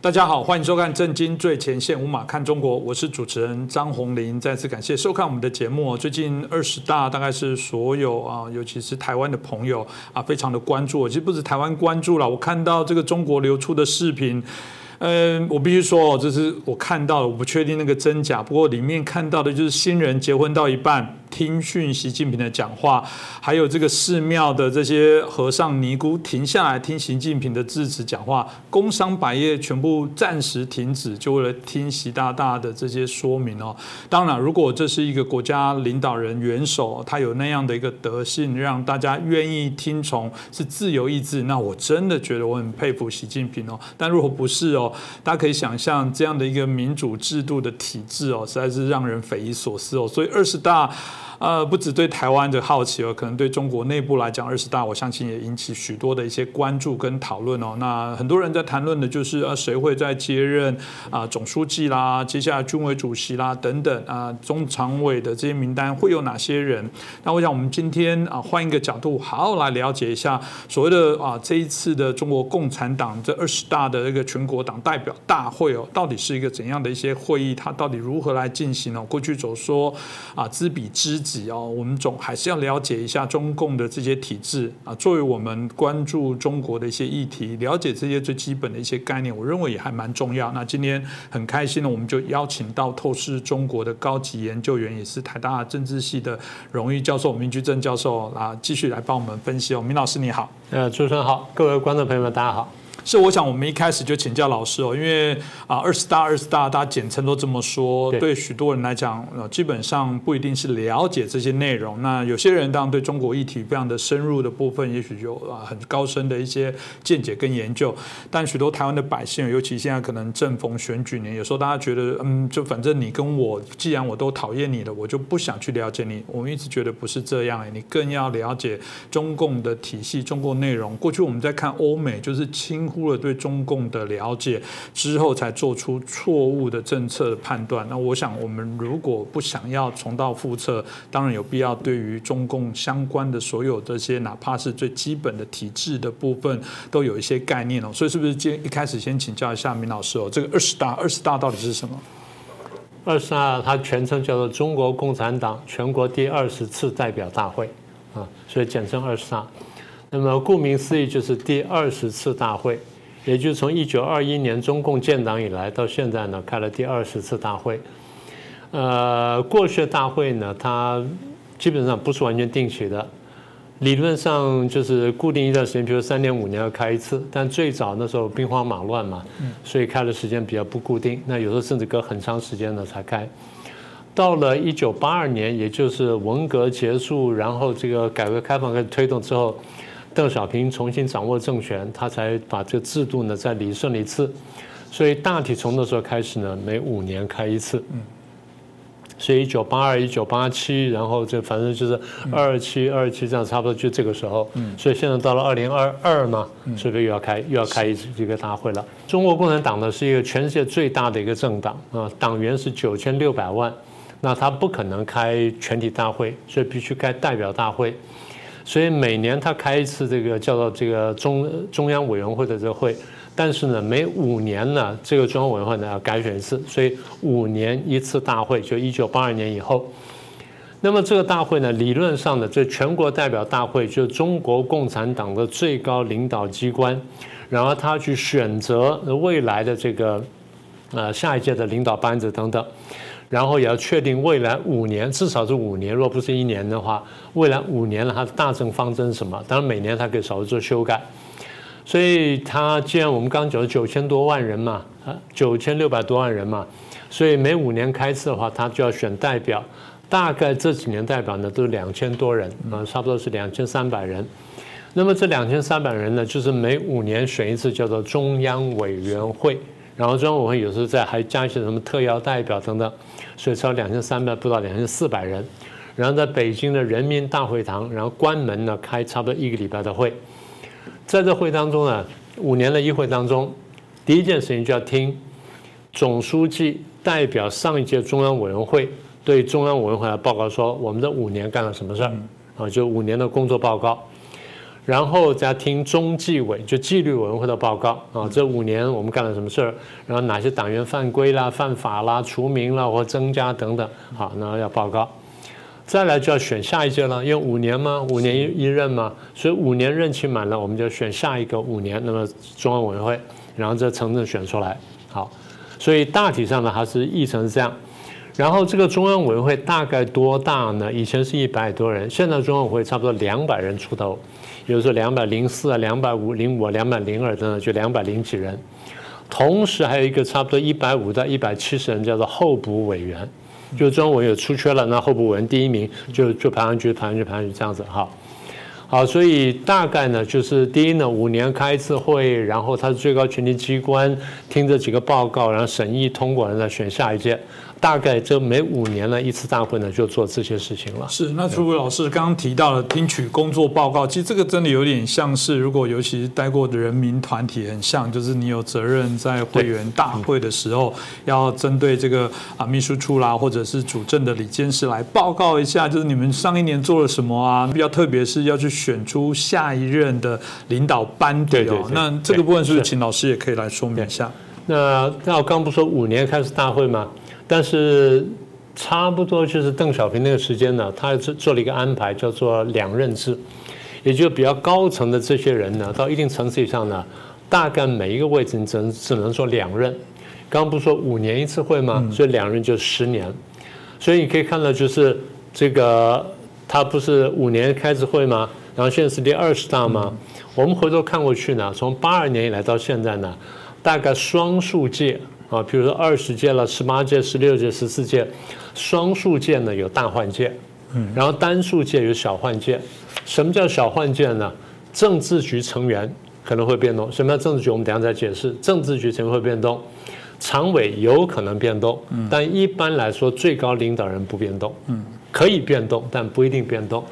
大家好，欢迎收看《震惊最前线》，无马看中国，我是主持人张宏林。再次感谢收看我们的节目。最近二十大大概是所有啊，尤其是台湾的朋友啊，非常的关注。其实不止台湾关注了，我看到这个中国流出的视频。嗯，我必须说，这是我看到的，我不确定那个真假。不过里面看到的就是新人结婚到一半听讯习近平的讲话，还有这个寺庙的这些和尚尼姑停下来听习近平的致辞讲话，工商百业全部暂时停止，就为了听习大大的这些说明哦。当然，如果这是一个国家领导人元首，他有那样的一个德性，让大家愿意听从，是自由意志，那我真的觉得我很佩服习近平哦。但如果不是哦，大家可以想象这样的一个民主制度的体制哦，实在是让人匪夷所思哦。所以二十大。呃，不止对台湾的好奇哦，可能对中国内部来讲，二十大我相信也引起许多的一些关注跟讨论哦。那很多人在谈论的就是呃，谁会在接任啊总书记啦，接下来军委主席啦等等啊，中常委的这些名单会有哪些人？那我想我们今天啊换一个角度，好好来了解一下所谓的啊这一次的中国共产党这二十大的一个全国党代表大会哦，到底是一个怎样的一些会议？它到底如何来进行呢？过去总说啊知彼知。哦，我们总还是要了解一下中共的这些体制啊。作为我们关注中国的一些议题，了解这些最基本的一些概念，我认为也还蛮重要。那今天很开心呢，我们就邀请到透视中国的高级研究员，也是台大政治系的荣誉教授明居正教授啊，继续来帮我们分析哦。明老师你好，呃，主持人好，各位观众朋友们大家好。是，我想我们一开始就请教老师哦，因为啊，二十大、二十大，大家简称都这么说，对许多人来讲，呃，基本上不一定是了解这些内容。那有些人当然对中国议题非常的深入的部分，也许有啊很高深的一些见解跟研究。但许多台湾的百姓，尤其现在可能正逢选举年，有时候大家觉得，嗯，就反正你跟我，既然我都讨厌你了，我就不想去了解你。我们一直觉得不是这样，你更要了解中共的体系、中共内容。过去我们在看欧美，就是轻忽。了对中共的了解之后，才做出错误的政策的判断。那我想，我们如果不想要重蹈覆辙，当然有必要对于中共相关的所有这些，哪怕是最基本的体制的部分，都有一些概念哦。所以，是不是今一开始先请教一下明老师哦？这个二十大，二十大到底是什么？二十大它全称叫做中国共产党全国第二十次代表大会啊，所以简称二十大。那么，顾名思义，就是第二十次大会。也就是从一九二一年中共建党以来到现在呢，开了第二十次大会。呃，过去的大会呢，它基本上不是完全定期的，理论上就是固定一段时间，比如三年五年要开一次。但最早那时候兵荒马乱嘛，所以开的时间比较不固定。那有时候甚至隔很长时间呢才开。到了一九八二年，也就是文革结束，然后这个改革开放开始推动之后。邓小平重新掌握政权，他才把这个制度呢再理顺了一次，所以大体从那时候开始呢，每五年开一次。嗯。所以一九八二、一九八七，然后这反正就是二七、二七这样，差不多就这个时候。嗯。所以现在到了二零二二嘛，是不是又要开又要开一次这个大会了？中国共产党呢是一个全世界最大的一个政党啊，党员是九千六百万，那他不可能开全体大会，所以必须开代表大会。所以每年他开一次这个叫做这个中中央委员会的这个会，但是呢，每五年呢，这个中央委员会呢要改选一次，所以五年一次大会，就一九八二年以后。那么这个大会呢，理论上的这全国代表大会就是中国共产党的最高领导机关，然后他去选择未来的这个呃下一届的领导班子等等。然后也要确定未来五年，至少是五年，若不是一年的话，未来五年了，它的大政方针是什么？当然每年它可以稍微做修改。所以它既然我们刚讲九千多万人嘛，啊九千六百多万人嘛，所以每五年开次的话，它就要选代表。大概这几年代表呢都是两千多人啊，差不多是两千三百人。那么这两千三百人呢，就是每五年选一次，叫做中央委员会。然后中央委员会有时候在还加一些什么特邀代表等等，所以超两千三百不到两千四百人。然后在北京的人民大会堂，然后关门呢开差不多一个礼拜的会。在这会当中呢，五年的议会当中，第一件事情就要听总书记代表上一届中央委员会对中央委员会的报告说，我们这五年干了什么事儿啊？就五年的工作报告。然后再听中纪委就纪律委员会的报告啊，这五年我们干了什么事儿，然后哪些党员犯规啦、犯法啦、除名啦或增加等等，好，那要报告。再来就要选下一届了，因为五年嘛，五年一一任嘛，所以五年任期满了，我们就选下一个五年。那么中央委员会，然后这层层选出来，好，所以大体上呢，它是议程是这样。然后这个中央委员会大概多大呢？以前是一百多人，现在中央委员会差不多两百人出头。比如说两百零四啊，两百五零五、两百零二等等，就两百零几人。同时还有一个差不多一百五到一百七十人，叫做候补委员，就中委有出缺了，那候补委员第一名就就排上去，排上去，排上去，这样子哈。好，所以大概呢，就是第一呢，五年开一次会，然后他是最高权力机关，听这几个报告，然后审议通过，然后选下一届。大概这每五年呢一次大会呢就做这些事情了。是，那朱伟老师刚刚提到了听取工作报告，其实这个真的有点像是，如果尤其是待过的人民团体，很像，就是你有责任在会员大会的时候，要针对这个啊秘书处啦，或者是主政的李监事来报告一下，就是你们上一年做了什么啊？比较特别是要去选出下一任的领导班底哦。那这个部分是不是请老师也可以来说明一下？那那我刚不说五年开始大会吗？但是差不多就是邓小平那个时间呢，他做做了一个安排，叫做两任制，也就比较高层的这些人呢，到一定层次以上呢，大概每一个位置你只能只能做两任。刚刚不是说五年一次会吗？所以两任就十年。所以你可以看到，就是这个他不是五年开次会吗？然后现在是第二十大吗？我们回头看过去呢，从八二年以来到现在呢，大概双数届。啊，比如说二十届了、十八届、十六届、十四届，双数届呢有大换届，嗯，然后单数届有小换届。什么叫小换届呢？政治局成员可能会变动。什么叫政治局？我们等下再解释。政治局成员会变动，常委有可能变动，但一般来说最高领导人不变动，嗯，可以变动，但不一定变动。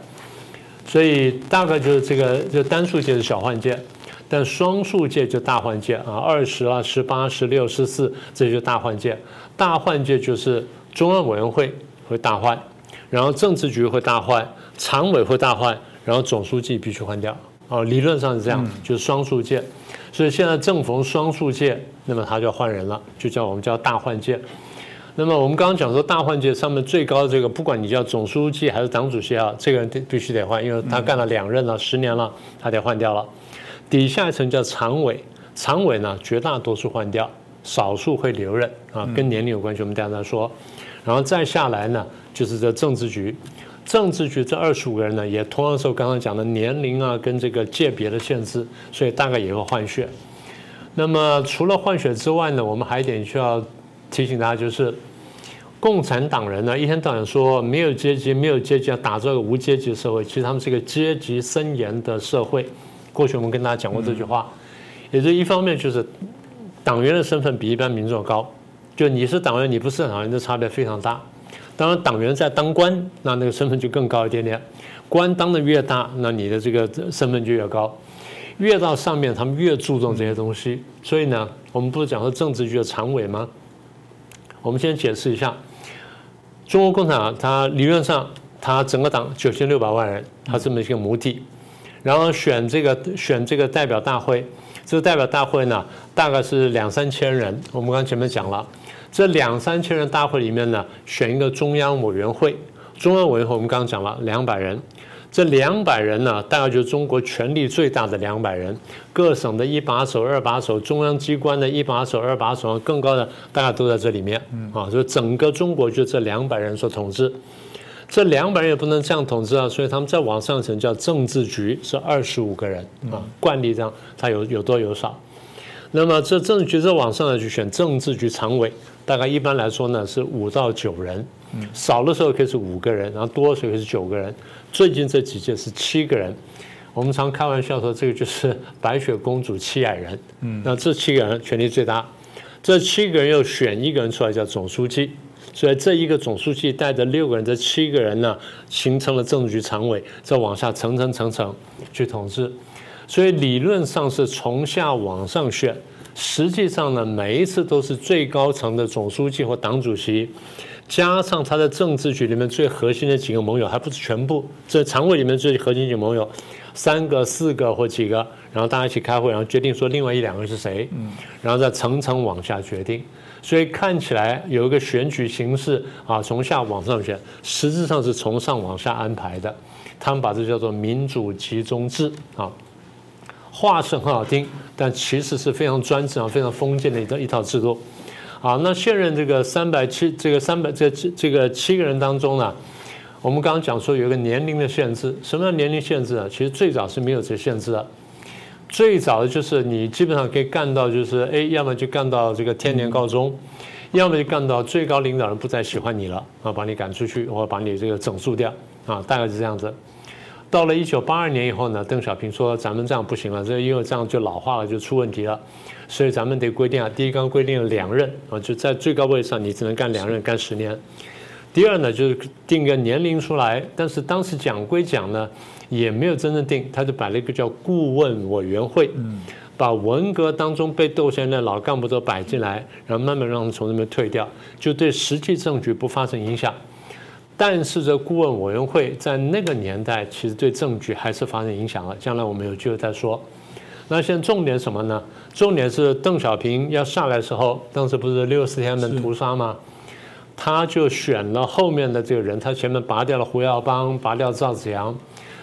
所以大概就是这个，就单数届是小换届。但双数届就大换届啊，二十啊、十八、十六、十四，这就大换届。大换届就是中央委员会会大换，然后政治局会大换，常委会大换，然后总书记必须换掉。哦，理论上是这样，就是双数届。所以现在正逢双数届，那么他就要换人了，就叫我们叫大换届。那么我们刚刚讲说大换届上面最高的这个，不管你叫总书记还是党主席啊，这个人必必须得换，因为他干了两任了，十年了，他得换掉了。底下一层叫常委，常委呢绝大多数换掉，少数会留任啊，跟年龄有关系，我们等下再说。然后再下来呢，就是这政治局，政治局这二十五个人呢，也同样受刚刚讲的年龄啊跟这个界别的限制，所以大概也会换血。那么除了换血之外呢，我们还一点需要提醒大家，就是共产党人呢一天到晚说没有阶级，没有阶级，要打造一个无阶级社会，其实他们是一个阶级森严的社会。过去我们跟大家讲过这句话，也就一方面就是党员的身份比一般民众高，就你是党员，你不是党员的差别非常大。当然，党员在当官，那那个身份就更高一点点。官当的越大，那你的这个身份就越高。越到上面，他们越注重这些东西。所以呢，我们不是讲说政治局的常委吗？我们先解释一下，中国共产党它理论上，它整个党九千六百万人，它这么一个母体。然后选这个选这个代表大会，这个代表大会呢，大概是两三千人。我们刚前面讲了，这两三千人大会里面呢，选一个中央委员会。中央委员会我们刚刚讲了两百人，这两百人呢，大概就是中国权力最大的两百人，各省的一把手、二把手，中央机关的一把手、二把手，更高的大家都在这里面。啊，就整个中国就这两百人所统治。这两百人也不能这样统治啊，所以他们在往上层叫政治局，是二十五个人啊，惯例这样，他有有多有少。那么这政治局再往上呢，就选政治局常委，大概一般来说呢是五到九人，少的时候可以是五个人，然后多的时候可以是九个人。最近这几届是七个人，我们常开玩笑说这个就是白雪公主七矮人。嗯，那这七个人权力最大，这七个人又选一个人出来叫总书记。所以这一个总书记带着六个人，这七个人呢，形成了政治局常委，再往下层层层层去统治。所以理论上是从下往上选，实际上呢，每一次都是最高层的总书记或党主席，加上他的政治局里面最核心的几个盟友，还不是全部，这常委里面最核心几个盟友，三个、四个或几个，然后大家一起开会，然后决定说另外一两个是谁，然后再层层往下决定。所以看起来有一个选举形式啊，从下往上选，实质上是从上往下安排的。他们把这叫做民主集中制啊，话是很好听，但其实是非常专制啊、非常封建的一套一套制度。好，那现任这个三百七这个三百这这个七个人当中呢，我们刚刚讲说有一个年龄的限制，什么叫年龄限制啊？其实最早是没有这限制的，最早的就是你基本上可以干到就是哎，要么就干到这个天年高中，要么就干到最高领导人不再喜欢你了啊，把你赶出去或者把你这个整肃掉啊，大概是这样子。到了一九八二年以后呢，邓小平说咱们这样不行了，这因为这样就老化了，就出问题了。所以咱们得规定啊，第一刚规定了两任啊，就在最高位上你只能干两任，干十年。第二呢，就是定个年龄出来，但是当时讲归讲呢，也没有真正定，他就摆了一个叫顾问委员会，把文革当中被斗下来的老干部都摆进来，然后慢慢让他们从那边退掉，就对实际政局不发生影响。但是这顾问委员会在那个年代其实对政局还是发生影响了，将来我们有机会再说。那现在重点什么呢？重点是邓小平要下来的时候，当时不是六四天安门屠杀吗？他就选了后面的这个人，他前面拔掉了胡耀邦，拔掉赵紫阳，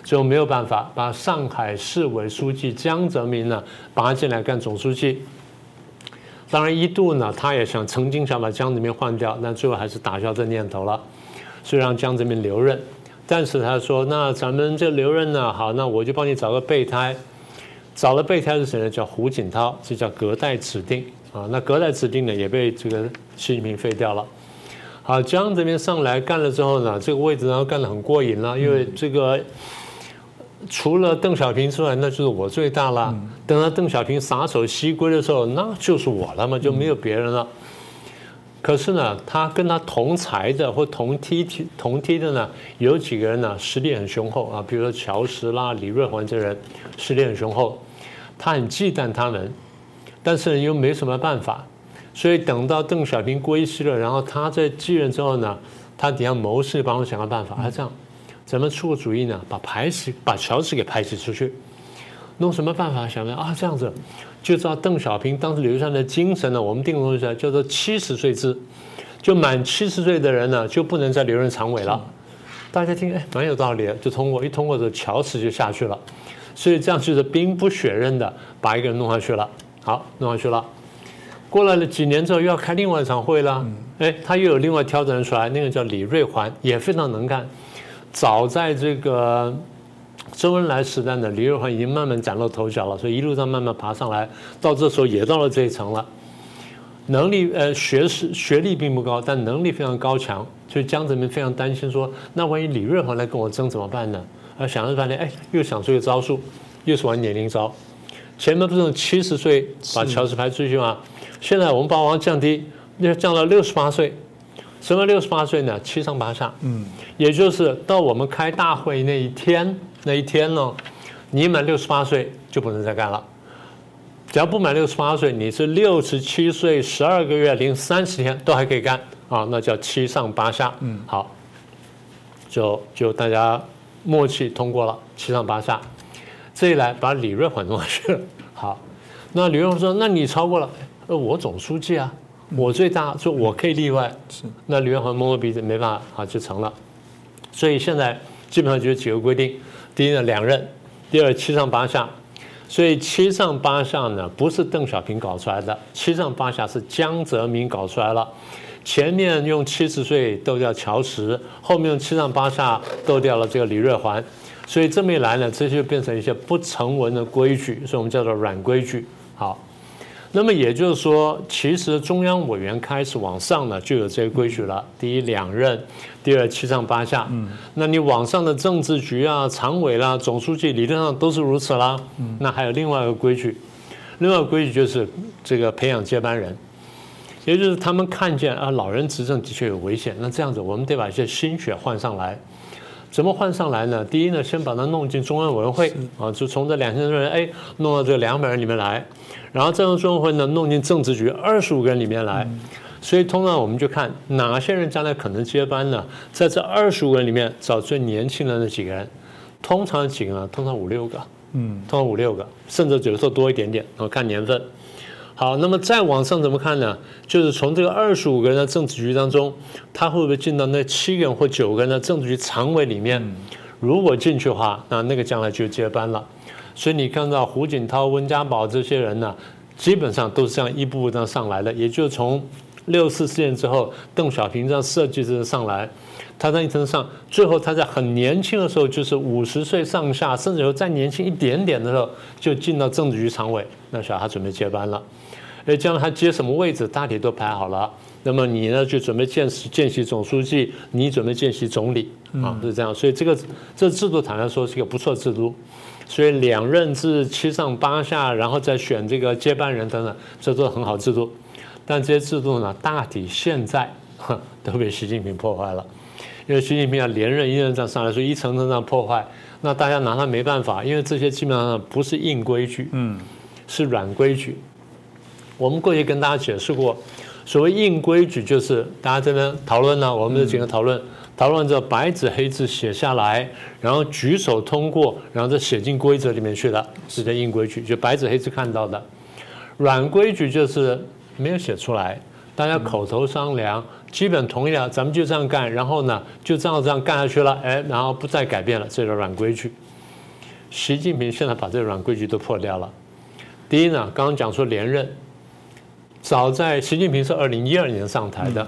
最后没有办法把上海市委书记江泽民呢拔进来干总书记。当然一度呢，他也想曾经想把江泽民换掉，但最后还是打消这念头了，所以让江泽民留任。但是他说：“那咱们这留任呢，好，那我就帮你找个备胎。”找了备胎是谁呢？叫胡锦涛，这叫隔代指定啊。那隔代指定呢，也被这个习近平废掉了。好，江这边上来干了之后呢，这个位置然后干得很过瘾了，因为这个除了邓小平之外，那就是我最大了。等到邓小平撒手西归的时候，那就是我了嘛，就没有别人了。可是呢，他跟他同才的或同梯同梯的呢，有几个人呢，实力很雄厚啊，比如说乔石啦、李瑞环这人，实力很雄厚。他很忌惮他们，但是又没什么办法，所以等到邓小平归西了，然后他在继任之后呢，他底下谋士帮我想个办法，他这样，怎么出个主意呢？把排斥，把乔治给排挤出去，弄什么办法？想着啊，这样子。就照邓小平当时留下的精神呢，我们定个东西叫做七十岁制，就满七十岁的人呢就不能再留任常委了。大家听，哎，蛮有道理，就通过一通过，这乔治就下去了。所以这样就是兵不血刃的把一个人弄下去了。好，弄下去了。过来了几年之后，又要开另外一场会了。哎，他又有另外挑的人出来，那个叫李瑞环，也非常能干。早在这个。周恩来时代呢，李瑞环已经慢慢崭露头角了，所以一路上慢慢爬上来，到这时候也到了这一层了。能力呃学识学历并不高，但能力非常高强，所以江泽民非常担心说，那万一李瑞环来跟我争怎么办呢？啊，想了半天，哎，又想出一个招数，又是玩年龄招。前面不是七十岁把乔治排出去吗？现在我们把王降低，要降到六十八岁。什么六十八岁呢？七上八下，嗯，也就是到我们开大会那一天。那一天呢，你满六十八岁就不能再干了。只要不满六十八岁，你是六十七岁十二个月零三十天都还可以干啊，那叫七上八下。嗯，好，就就大家默契通过了七上八下。这一来把李瑞环弄下去了。好，那李瑞环说：“那你超过了，呃，我总书记啊，我最大，说我可以例外。”是，那李瑞环摸摸鼻子，没办法，啊，就成了。所以现在基本上就是几个规定。第一呢，两任；第二，七上八下。所以七上八下呢，不是邓小平搞出来的，七上八下是江泽民搞出来了。前面用七十岁斗掉乔石，后面用七上八下斗掉了这个李瑞环。所以这么一来呢，这就变成一些不成文的规矩，所以我们叫做软规矩。好。那么也就是说，其实中央委员开始往上呢，就有这些规矩了。第一两任，第二七上八下。嗯，那你往上的政治局啊、常委啦、总书记，理论上都是如此啦。嗯，那还有另外一个规矩，另外一个规矩就是这个培养接班人，也就是他们看见啊，老人执政的确有危险，那这样子我们得把一些新血换上来。怎么换上来呢？第一呢，先把它弄进中央委员会啊，就从这两千多人哎，弄到这两百人里面来。然后中央会呢弄进政治局二十五个人里面来，所以通常我们就看哪些人将来可能接班呢？在这二十五个人里面找最年轻的那几个人，通常几个呢？通常五六个，嗯，通常五六个，甚至有的时候多一点点，然后看年份。好，那么再往上怎么看呢？就是从这个二十五个人的政治局当中，他会不会进到那七个人或九个人的政治局常委里面？如果进去的话，那那个将来就接班了。所以你看到胡锦涛、温家宝这些人呢，基本上都是这样一步步这样上来的。也就是从六四事件之后，邓小平这样设计这上来，他在一层上，最后他在很年轻的时候，就是五十岁上下，甚至有再年轻一点点的时候，就进到政治局常委，那时候他准备接班了。哎，将来他接什么位置，大体都排好了。那么你呢，就准备见见习总书记，你准备见习总理啊，是这样。所以这个这制度坦白说是一个不错制度。所以两任制七上八下，然后再选这个接班人等等，这都是很好制度。但这些制度呢，大体现在都被习近平破坏了。因为习近平要连任一任这样上来，说一层层这样破坏，那大家拿他没办法。因为这些基本上不是硬规矩，嗯，是软规矩。我们过去跟大家解释过，所谓硬规矩就是大家这边讨论呢，我们这几个讨论，讨论着白纸黑字写下来，然后举手通过，然后再写进规则里面去的，是叫硬规矩，就白纸黑字看到的。软规矩就是没有写出来，大家口头商量，基本同意了，咱们就这样干，然后呢就这样这样干下去了，哎，然后不再改变了，这叫软规矩。习近平现在把这软规矩都破掉了。第一呢，刚刚讲说连任。早在习近平是二零一二年上台的，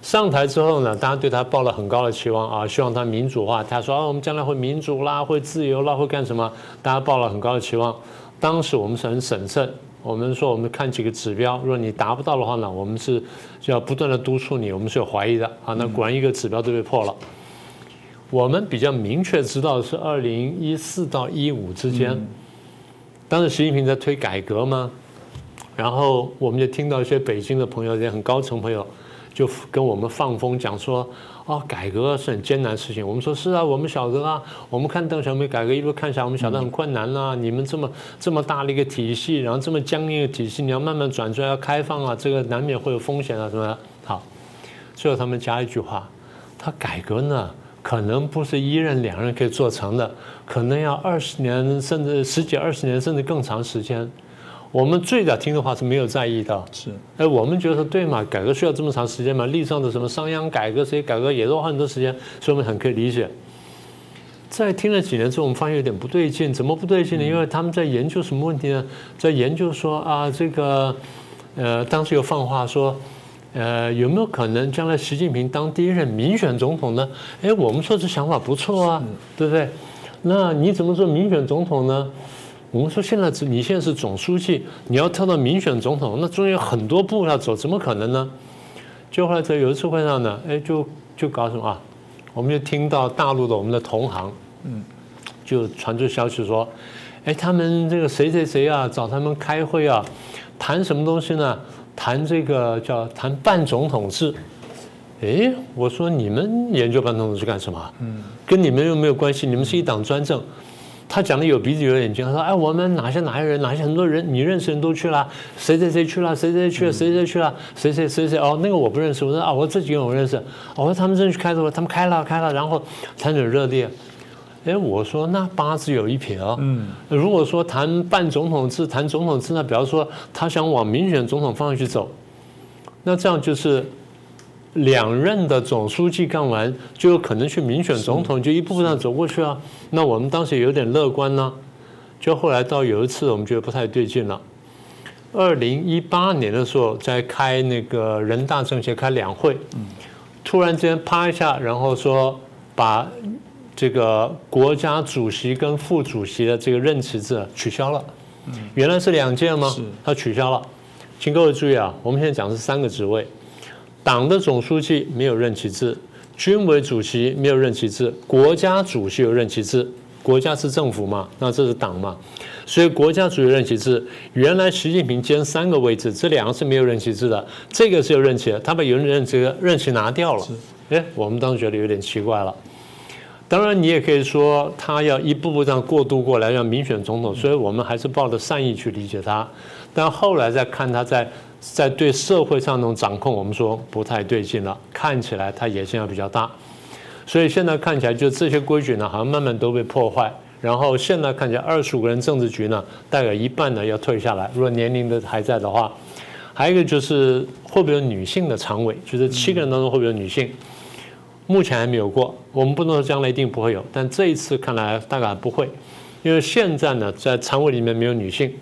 上台之后呢，大家对他抱了很高的期望啊，希望他民主化。他说啊，我们将来会民主啦，会自由啦，会干什么？大家抱了很高的期望。当时我们是很审慎，我们说我们看几个指标，如果你达不到的话呢，我们是就要不断的督促你，我们是有怀疑的啊。那果然一个指标都被破了。我们比较明确知道是二零一四到一五之间，当时习近平在推改革吗？然后我们就听到一些北京的朋友，也很高层朋友，就跟我们放风讲说：“哦，改革是很艰难的事情。”我们说：“是啊，我们晓得啊。我们看邓小平改革一路看下来，我们晓得很困难啊。你们这么这么大的一个体系，然后这么僵硬的体系，你要慢慢转出来，要开放啊，这个难免会有风险啊，什么的？好，最后他们加一句话：他改革呢，可能不是一任两任可以做成的，可能要二十年，甚至十几二十年，甚至更长时间。”我们最早听的话是没有在意的，是，哎，我们觉得对嘛，改革需要这么长时间嘛，历史上的什么商鞅改革，谁改革也都花很多时间，所以我们很可以理解。在听了几年之后，我们发现有点不对劲，怎么不对劲呢？因为他们在研究什么问题呢？在研究说啊，这个，呃，当时有放话说，呃，有没有可能将来习近平当第一任民选总统呢？哎，我们说这想法不错啊，对不对？那你怎么做民选总统呢？我们说现在是你现在是总书记，你要跳到民选总统，那中间有很多步要走，怎么可能呢？就后来在有一次会上呢，哎，就就搞什么啊？我们就听到大陆的我们的同行，嗯，就传出消息说，哎，他们这个谁谁谁啊，找他们开会啊，谈什么东西呢？谈这个叫谈半总统制。哎，我说你们研究半总统制干什么？嗯，跟你们又没有关系，你们是一党专政。他讲的有鼻子有眼睛，他说：“哎，我们哪些哪些人，哪些很多人，你认识人都去了，谁谁谁去了，谁谁去了，谁谁去了，谁谁谁谁哦，那个我不认识。我说啊，我这几个人我认识。我说他们正去开的，他们开了开了，然后谈很热烈。哎，我说那八字有一撇哦。嗯，如果说谈半总统制，谈总统制呢，比方说他想往民选总统方向去走，那这样就是。”两任的总书记干完，就有可能去民选总统，就一步步上走过去啊。那我们当时有点乐观呢，就后来到有一次，我们觉得不太对劲了。二零一八年的时候，在开那个人大政协开两会，突然间啪一下，然后说把这个国家主席跟副主席的这个任期制取消了。原来是两届吗？他取消了。请各位注意啊，我们现在讲是三个职位。党的总书记没有任期制，军委主席没有任期制，国家主席有任期制。国家是政府嘛，那这是党嘛，所以国家主席任期制。原来习近平兼三个位置，这两个是没有任期制的，这个是有任期的，他把有任这个任期拿掉了。哎，我们当时觉得有点奇怪了。当然，你也可以说他要一步步这样过渡过来，要民选总统，所以我们还是抱着善意去理解他。但后来再看他在在对社会上那种掌控，我们说不太对劲了，看起来他野心要比较大。所以现在看起来，就这些规矩呢，好像慢慢都被破坏。然后现在看起来，二十五个人政治局呢，大概一半呢要退下来。如果年龄的还在的话，还有一个就是会不会有女性的常委？就是七个人当中会不会有女性？目前还没有过，我们不能说将来一定不会有，但这一次看来大概不会，因为现在呢，在常委里面没有女性，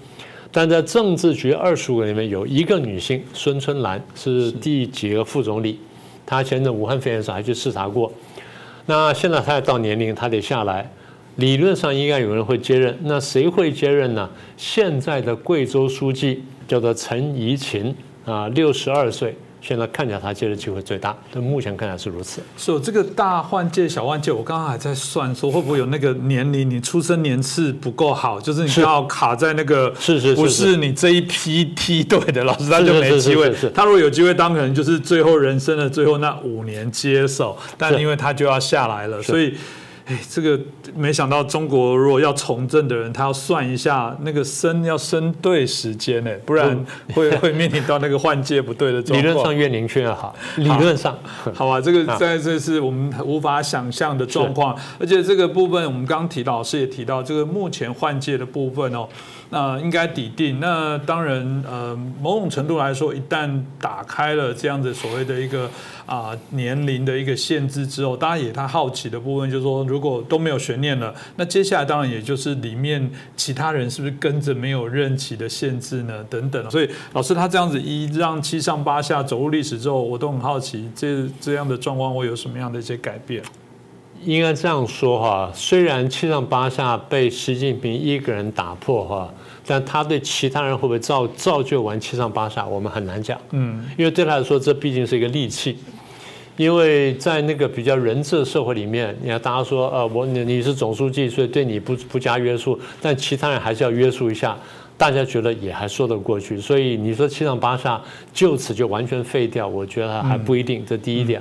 但在政治局二十五个里面有一个女性，孙春兰是第几个副总理？她前阵武汉肺炎时还去视察过，那现在她也到年龄，她得下来，理论上应该有人会接任，那谁会接任呢？现在的贵州书记叫做陈怡琴啊，六十二岁。现在看起来他接的机会最大，但目前看来是如此。所以这个大换届、小换届，我刚刚还在算，说会不会有那个年龄，你出生年次不够好，就是你刚好卡在那个，是是，不是你这一批梯队的老师他就没机会。他如果有机会当，可能就是最后人生的最后那五年接手，但因为他就要下来了，所以。哎，这个没想到中国如果要从政的人，他要算一下那个生要生对时间呢，不然 会会面临到那个换届不对的状况。理论上越年轻越好，理论上，好吧，这个在这是我们无法想象的状况。而且这个部分，我们刚刚提到，老师也提到，这个目前换届的部分哦。那应该抵定。那当然，呃，某种程度来说，一旦打开了这样子所谓的一个啊年龄的一个限制之后，大家也他好奇的部分就是说，如果都没有悬念了，那接下来当然也就是里面其他人是不是跟着没有任期的限制呢？等等。所以老师他这样子一让七上八下走入历史之后，我都很好奇，这这样的状况会有什么样的一些改变？应该这样说哈，虽然七上八下被习近平一个人打破哈，但他对其他人会不会造造就完七上八下，我们很难讲。嗯，因为对他来说，这毕竟是一个利器。因为在那个比较人治社会里面，你看大家说，呃，我你你是总书记，所以对你不不加约束，但其他人还是要约束一下，大家觉得也还说得过去。所以你说七上八下就此就完全废掉，我觉得还不一定。这第一点。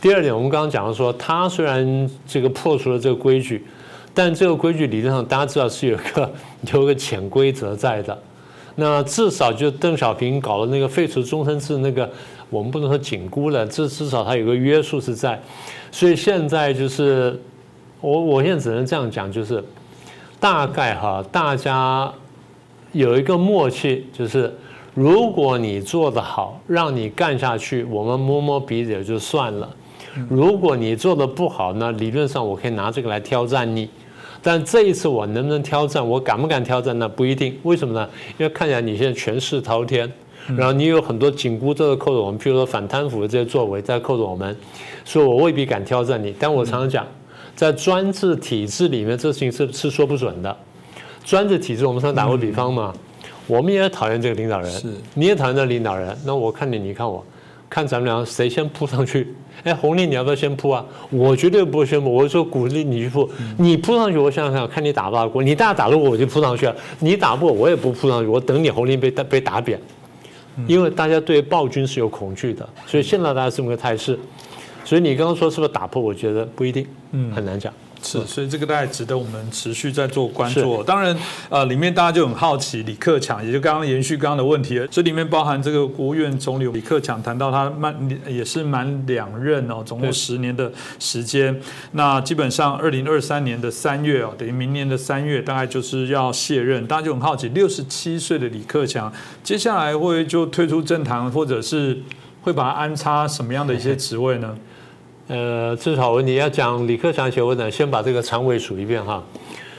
第二点，我们刚刚讲了说，他虽然这个破除了这个规矩，但这个规矩理论上大家知道是有个 有个潜规则在的。那至少就邓小平搞了那个废除终身制那个，我们不能说紧箍了，至至少他有个约束是在。所以现在就是我我现在只能这样讲，就是大概哈，大家有一个默契，就是如果你做得好，让你干下去，我们摸摸鼻子也就算了。如果你做的不好，呢理论上我可以拿这个来挑战你，但这一次我能不能挑战，我敢不敢挑战，那不一定。为什么呢？因为看起来你现在权势滔天，然后你有很多紧箍咒扣着我们，譬如说反贪腐的这些作为在扣着我们，所以我未必敢挑战你。但我常常讲，在专制体制里面，这事情是是说不准的。专制体制，我们常打过比方嘛，我们也讨厌这个领导人，你也讨厌这个领导人，那我看你，你看我。看咱们俩谁先扑上去？哎，红利你要不要先扑啊？我绝对不会宣布，我说鼓励你去扑。你扑上去，我想想看看你打不打过。你大打得过我就扑上去了，你打不过我也不扑上去，我等你红利被被打扁。因为大家对暴君是有恐惧的，所以现在大家这么个态势。所以你刚刚说是不是打破？我觉得不一定，嗯，很难讲。是，所以这个大概值得我们持续在做关注。当然，呃，里面大家就很好奇李克强，也就刚刚延续刚刚的问题，这里面包含这个国务院总理李克强谈到他满也是满两任哦，总共十年的时间。那基本上二零二三年的三月哦，等于明年的三月，大概就是要卸任。大家就很好奇，六十七岁的李克强接下来会就退出政坛，或者是会把他安插什么样的一些职位呢？呃，至少你要讲李克强学问呢，先把这个常委数一遍哈。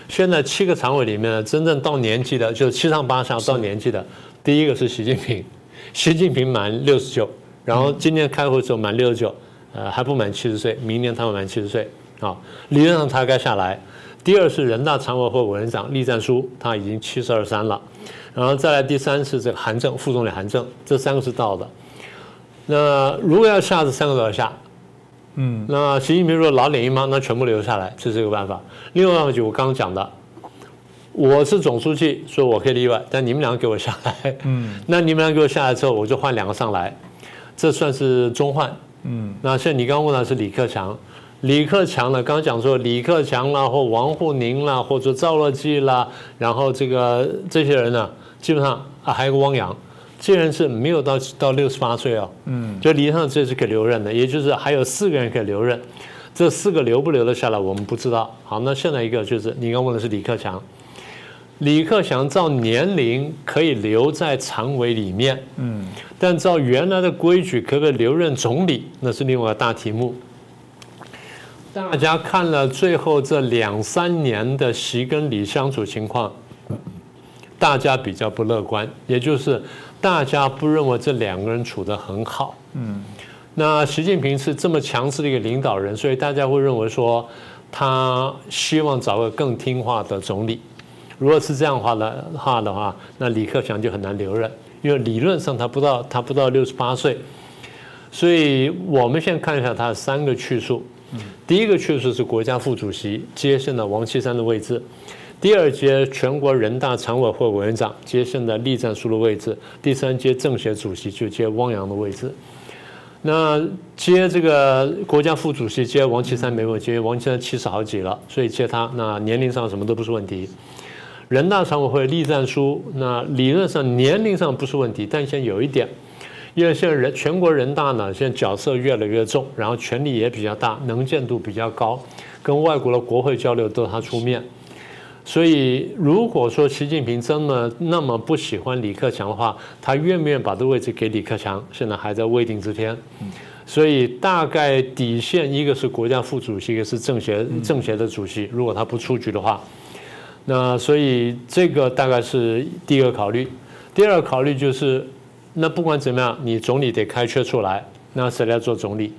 现在七个常委里面呢，真正到年纪的，就七上八下到年纪的，第一个是习近平，习近平满六十九，然后今年开会时候满六十九，呃，还不满七十岁，明年他会满七十岁啊，理论上他该下来。第二是人大常委会委员长栗战书，他已经七十二三了，然后再来第三是这个韩正副总理韩正，这三个是到的。那如果要下，这三个都要下。嗯，那习近平如果老脸一吗？那全部留下来，这是一个办法。另外一个办法就我刚刚讲的，我是总书记，所以我可以例外，但你们两个给我下来。嗯，那你们两个给我下来之后，我就换两个上来，这算是中换。嗯，那现在你刚刚问的是李克强，李克强呢，刚刚讲说李克强啦，或王沪宁啦，或者赵乐际啦，然后这个这些人呢，基本上啊还有个汪洋，这些人是没有到到六十八岁哦，嗯，就理论上这是可以留任的，也就是还有四个人可以留任，这四个留不留得下来我们不知道。好，那现在一个就是你刚问的是李克强，李克强照年龄可以留在常委里面，嗯，但照原来的规矩可不可以留任总理，那是另外一个大题目。大家看了最后这两三年的习跟李相处情况，大家比较不乐观，也就是大家不认为这两个人处得很好。嗯，那习近平是这么强势的一个领导人，所以大家会认为说他希望找个更听话的总理。如果是这样话的话的话，那李克强就很难留任，因为理论上他不到他不到六十八岁。所以我们先看一下他的三个去处。第一个去处是国家副主席接任了王岐山的位置，第二届全国人大常委会委员长接现在栗战书的位置，第三届政协主席就接汪洋的位置。那接这个国家副主席接王岐山没问题，王岐山七十好几了，所以接他那年龄上什么都不是问题。人大常委会栗战书那理论上年龄上不是问题，但现在有一点。因为现在人全国人大呢，现在角色越来越重，然后权力也比较大，能见度比较高，跟外国的国会交流都他出面。所以如果说习近平真的那么不喜欢李克强的话，他愿不愿意把这位置给李克强，现在还在未定之天。所以大概底线一个是国家副主席，一个是政协政协的主席。如果他不出局的话，那所以这个大概是第一个考虑。第二个考虑就是。那不管怎么样，你总理得开缺出来，那谁来做总理？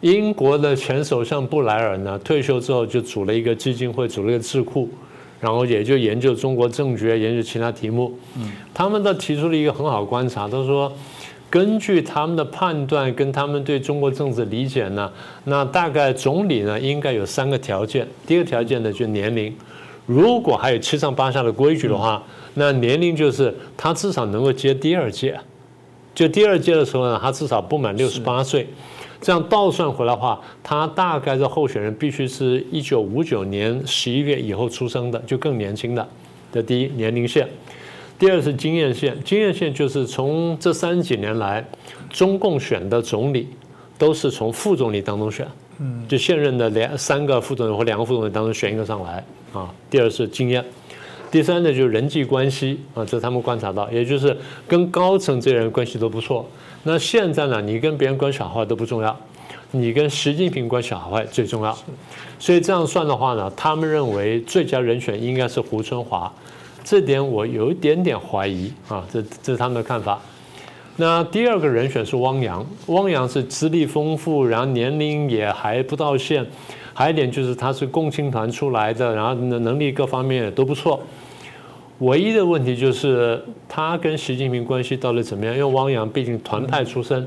英国的前首相布莱尔呢，退休之后就组了一个基金会，组了一个智库，然后也就研究中国政局，研究其他题目。嗯，他们都提出了一个很好观察，他说，根据他们的判断跟他们对中国政治理解呢，那大概总理呢应该有三个条件。第一个条件呢就年龄，如果还有七上八下的规矩的话。那年龄就是他至少能够接第二届，就第二届的时候呢，他至少不满六十八岁，这样倒算回来的话，他大概的候选人必须是一九五九年十一月以后出生的，就更年轻的。这第一年龄线，第二是经验线，经验线就是从这三几年来，中共选的总理都是从副总理当中选，就现任的两三个副总理或两个副总理当中选一个上来啊。第二是经验。第三呢，就是人际关系啊，这他们观察到，也就是跟高层这些人关系都不错。那现在呢，你跟别人关系好坏都不重要，你跟习近平关系好坏最重要。所以这样算的话呢，他们认为最佳人选应该是胡春华，这点我有一点点怀疑啊，这这是他们的看法。那第二个人选是汪洋，汪洋是资历丰富，然后年龄也还不到线。还有一点就是他是共青团出来的，然后能力各方面也都不错。唯一的问题就是他跟习近平关系到底怎么样？因为汪洋毕竟团派出身，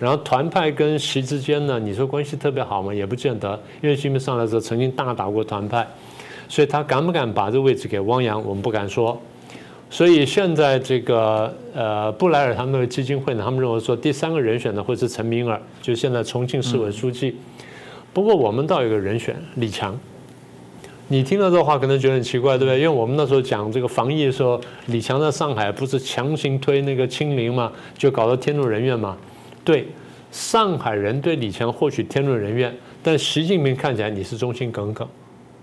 然后团派跟习之间呢，你说关系特别好吗？也不见得。因为习近平上来的时候曾经大打过团派，所以他敢不敢把这位置给汪洋，我们不敢说。所以现在这个呃布莱尔他们的基金会呢，他们认为说第三个人选呢会是陈明尔，就现在重庆市委书记。不过我们倒有个人选李强，你听到这话可能觉得很奇怪，对不对？因为我们那时候讲这个防疫的时候，李强在上海不是强行推那个清零嘛，就搞到天怒人怨嘛。对，上海人对李强或许天怒人怨，但习近平看起来你是忠心耿耿，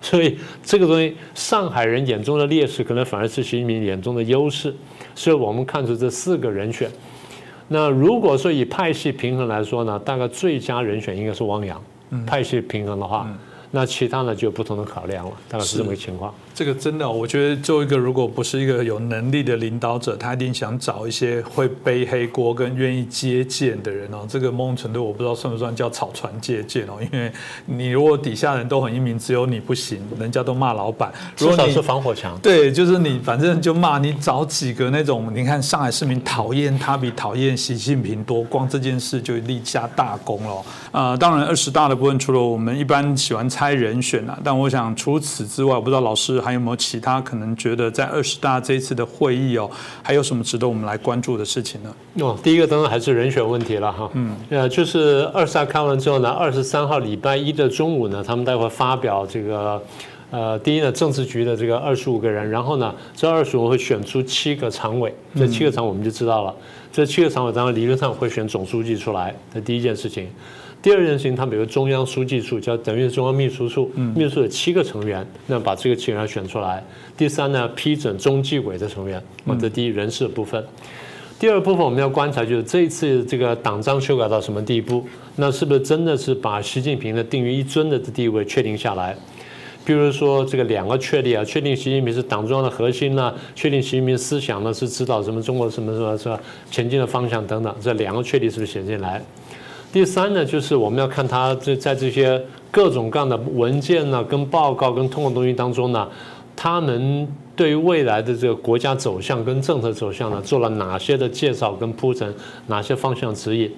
所以这个东西上海人眼中的劣势，可能反而是习近平眼中的优势。所以我们看出这四个人选，那如果说以派系平衡来说呢，大概最佳人选应该是汪洋。派系平衡的话，那其他呢就有不同的考量了，大概是这么个情况。这个真的，我觉得做一个如果不是一个有能力的领导者，他一定想找一些会背黑锅跟愿意接见的人哦。这个某种程度我不知道算不算叫草船借箭哦，因为你如果底下人都很英明，只有你不行，人家都骂老板。至少是防火墙。对，就是你反正就骂你，找几个那种，你看上海市民讨厌他比讨厌习近平多，光这件事就立下大功了。呃，当然二十大的部分，除了我们一般喜欢猜人选啊。但我想除此之外，我不知道老师还有没有其他可能觉得在二十大这一次的会议哦，还有什么值得我们来关注的事情呢？哦，第一个当然还是人选问题了哈。嗯，呃，就是二十大开完之后呢，二十三号礼拜一的中午呢，他们待会发表这个。呃，第一呢，政治局的这个二十五个人，然后呢，这二十五会选出七个常委，这七个常委我们就知道了。这七个常委当然理论上会选总书记出来，这第一件事情。第二件事情，他们有个中央书记处，叫等于中央秘书处，秘书处有七个成员，那把这个七个人选出来。第三呢，批准中纪委的成员，这第一人事部分。第二部分我们要观察，就是这一次这个党章修改到什么地步？那是不是真的是把习近平的定于一尊的地位确定下来？比如说这个两个确立啊，确定习近平是党中央的核心呢，确定习近平思想呢是指导什么中国什么什么什么前进的方向等等，这两个确立是不是写进来？第三呢，就是我们要看他这在这些各种各样的文件呢、跟报告、跟通过东西当中呢，他们对未来的这个国家走向跟政策走向呢，做了哪些的介绍跟铺陈，哪些方向指引？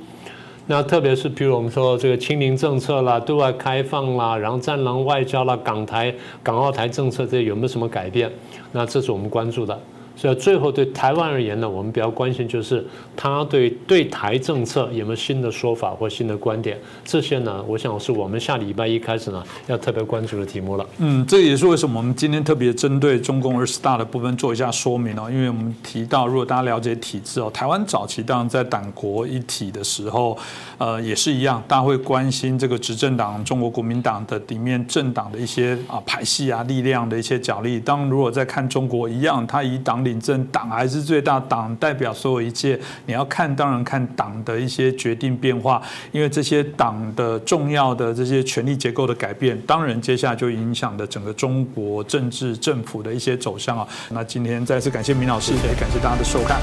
那特别是，比如我们说这个清零政策啦、对外开放啦，然后战狼外交啦、港台、港澳台政策这些有没有什么改变？那这是我们关注的。所以最后对台湾而言呢，我们比较关心就是他对对台政策有没有新的说法或新的观点。这些呢，我想是我们下礼拜一开始呢要特别关注的题目了。嗯，这也是为什么我们今天特别针对中共二十大的部分做一下说明哦。因为我们提到，如果大家了解体制哦，台湾早期当然在党国一体的时候，呃，也是一样，大家会关心这个执政党中国国民党的里面政党的一些啊派系啊力量的一些角力。当如果在看中国一样，他以党领政，党还是最大，党代表所有一切。你要看，当然看党的一些决定变化，因为这些党的重要的这些权力结构的改变，当然接下来就影响的整个中国政治政府的一些走向啊。那今天再次感谢明老师，也感谢大家的收看。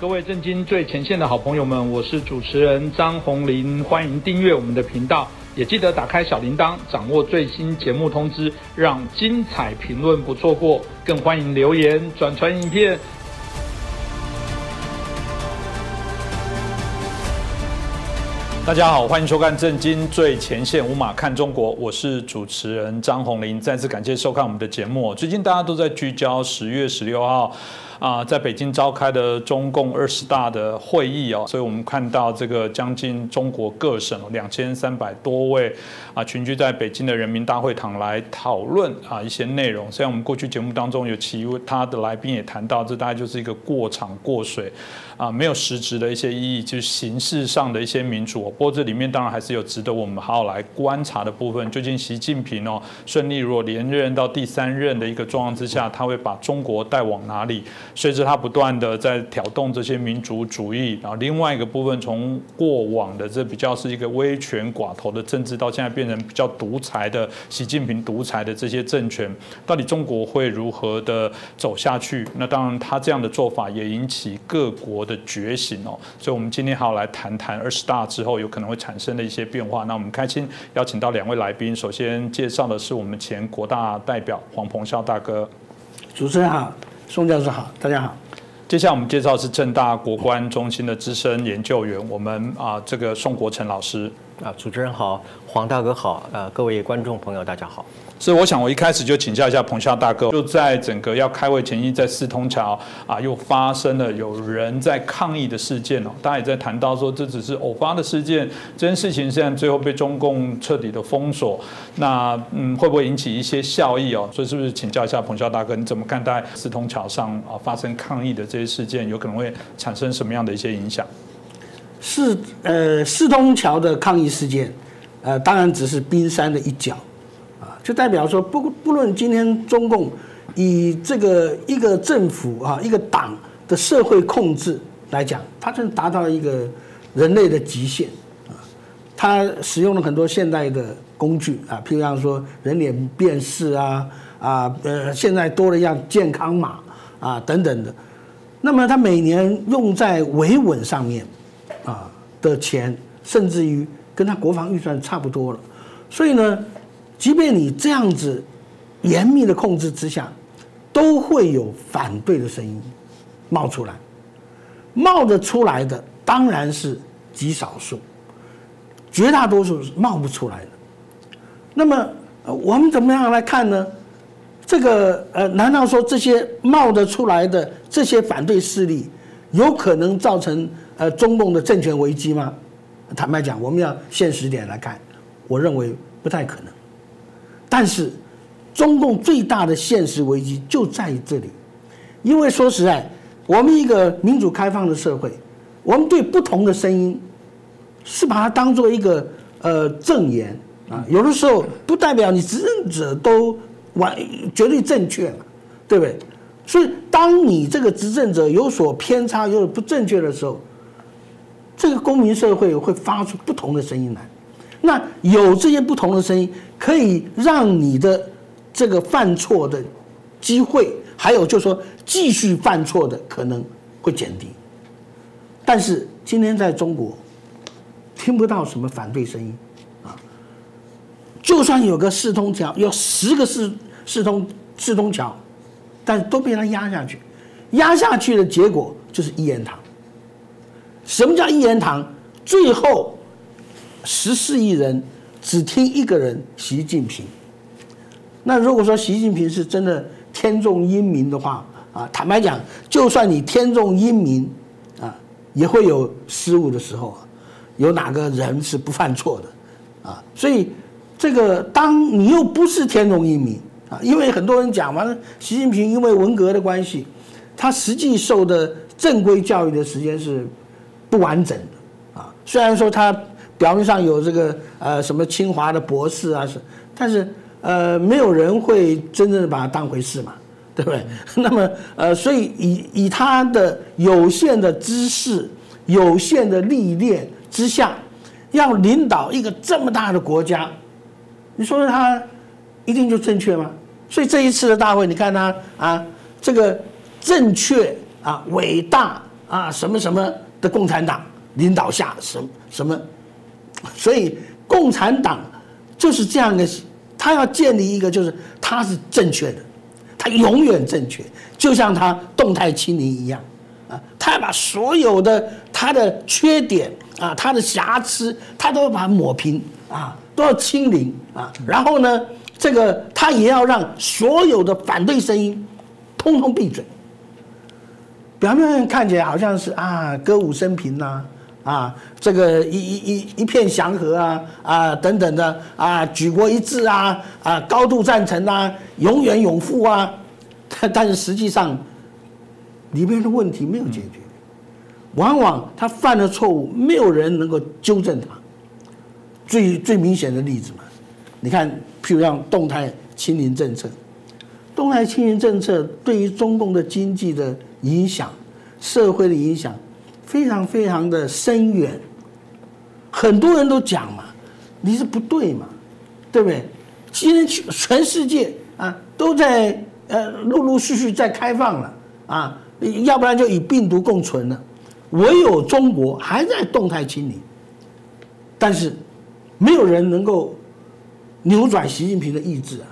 各位震惊最前线的好朋友们，我是主持人张宏林，欢迎订阅我们的频道。也记得打开小铃铛，掌握最新节目通知，让精彩评论不错过。更欢迎留言、转传影片。大家好，欢迎收看《震惊最前线》，无马看中国，我是主持人张宏林。再次感谢收看我们的节目。最近大家都在聚焦十月十六号。啊，在北京召开的中共二十大的会议哦，所以我们看到这个将近中国各省两千三百多位啊群聚在北京的人民大会堂来讨论啊一些内容。虽然我们过去节目当中有其他的来宾也谈到，这大概就是一个过场过水啊，没有实质的一些意义，就是形式上的一些民主。不过这里面当然还是有值得我们好好来观察的部分。究竟习近平哦顺利如果连任到第三任的一个状况之下，他会把中国带往哪里？随着他不断的在挑动这些民族主义，然后另外一个部分，从过往的这比较是一个威权寡头的政治，到现在变成比较独裁的习近平独裁的这些政权，到底中国会如何的走下去？那当然，他这样的做法也引起各国的觉醒哦。所以，我们今天还要来谈谈二十大之后有可能会产生的一些变化。那我们开心邀请到两位来宾，首先介绍的是我们前国大代表黄鹏孝大哥，主持人好。宋教授好，大家好。接下来我们介绍是正大国关中心的资深研究员，我们啊这个宋国成老师啊，主持人好，黄大哥好，呃，各位观众朋友大家好。所以，我想我一开始就请教一下彭孝大哥，就在整个要开会前夕，在四通桥啊，又发生了有人在抗议的事件哦。大家也在谈到说，这只是偶发的事件，这件事情现在最后被中共彻底的封锁，那嗯，会不会引起一些效益哦？所以是不是请教一下彭孝大哥，你怎么看待四通桥上啊发生抗议的这些事件，有可能会产生什么样的一些影响？四呃四通桥的抗议事件，呃，当然只是冰山的一角。啊就代表说，不不论今天中共以这个一个政府啊，一个党的社会控制来讲，它正达到一个人类的极限啊。它使用了很多现代的工具啊，譬如像说人脸辨识啊啊呃，现在多了一样健康码啊等等的。那么它每年用在维稳上面啊的钱，甚至于跟他国防预算差不多了。所以呢。即便你这样子严密的控制之下，都会有反对的声音冒出来，冒得出来的当然是极少数。绝大多数是冒不出来的。那么，我们怎么样来看呢？这个呃，难道说这些冒得出来的这些反对势力，有可能造成呃中共的政权危机吗？坦白讲，我们要现实点来看，我认为不太可能。但是，中共最大的现实危机就在于这里，因为说实在，我们一个民主开放的社会，我们对不同的声音是把它当做一个呃证言啊，有的时候不代表你执政者都完绝对正确嘛，对不对？所以，当你这个执政者有所偏差、有所不正确的时候，这个公民社会会发出不同的声音来。那有这些不同的声音，可以让你的这个犯错的机会，还有就是说继续犯错的可能会减低。但是今天在中国，听不到什么反对声音啊。就算有个四通桥，有十个四四通四通桥，但都被他压下去，压下去的结果就是一言堂。什么叫一言堂？最后十四亿人只听一个人，习近平。那如果说习近平是真的天纵英明的话，啊，坦白讲，就算你天纵英明，啊，也会有失误的时候啊。有哪个人是不犯错的，啊？所以这个，当你又不是天纵英明啊，因为很多人讲完了，习近平因为文革的关系，他实际受的正规教育的时间是不完整的啊。虽然说他表面上有这个呃什么清华的博士啊，是，但是呃没有人会真正的把他当回事嘛，对不对？那么呃，所以以以他的有限的知识、有限的历练之下，要领导一个这么大的国家，你说他一定就正确吗？所以这一次的大会，你看他啊，这个正确啊、伟大啊、什么什么的共产党领导下什么什么，所以共产党就是这样的，他要建立一个就是他是正确的，他永远正确，就像他动态清零一样啊，他要把所有的他的缺点啊、他的瑕疵，他都要把它抹平啊，都要清零啊，然后呢，这个他也要让所有的反对声音通通闭嘴。表面上看起来好像是啊歌舞升平呐、啊，这个一一一一片祥和啊啊等等的啊举国一致啊啊高度赞成啊永远永富啊，但但是实际上里面的问题没有解决，往往他犯了错误，没有人能够纠正他。最最明显的例子嘛，你看，譬如像动态清零政策，动态清零政策对于中共的经济的影响、社会的影响，非常非常的深远。很多人都讲嘛，你是不对嘛，对不对？今天全全世界啊都在呃陆陆续续在开放了啊，要不然就与病毒共存了，唯有中国还在动态清零，但是没有人能够扭转习近平的意志啊，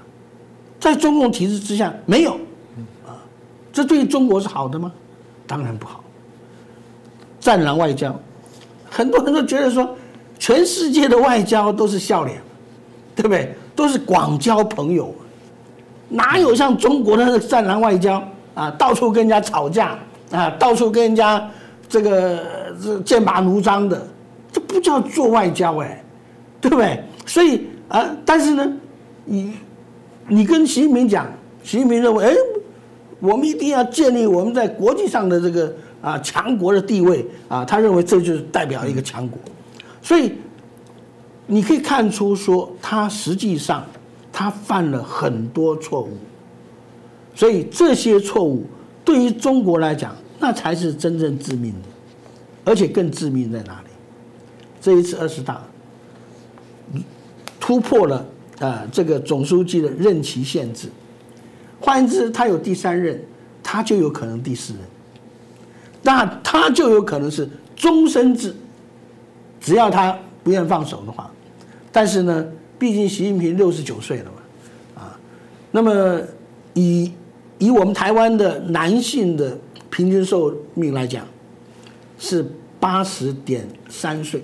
在中共体制之下没有，这对中国是好的吗？当然不好。战狼外交，很多人都觉得说，全世界的外交都是笑脸，对不对？都是广交朋友，哪有像中国的那个战狼外交啊？到处跟人家吵架啊，到处跟人家这个这剑拔弩张的，这不叫做外交哎，对不对？所以啊，但是呢，你你跟习近平讲，习近平认为，哎，我们一定要建立我们在国际上的这个啊强国的地位啊，他认为这就是代表一个强国，所以你可以看出说，他实际上他犯了很多错误，所以这些错误对于中国来讲，那才是真正致命的，而且更致命在哪里？这一次二十大突破了啊、这个总书记的任期限制，换言之，他有第三任，他就有可能第四任，那他就有可能是终身制，只要他不愿放手的话。但是呢，毕竟习近平六十九岁了嘛，啊，那么以以我们台湾的男性的平均寿命来讲，是八十点三岁，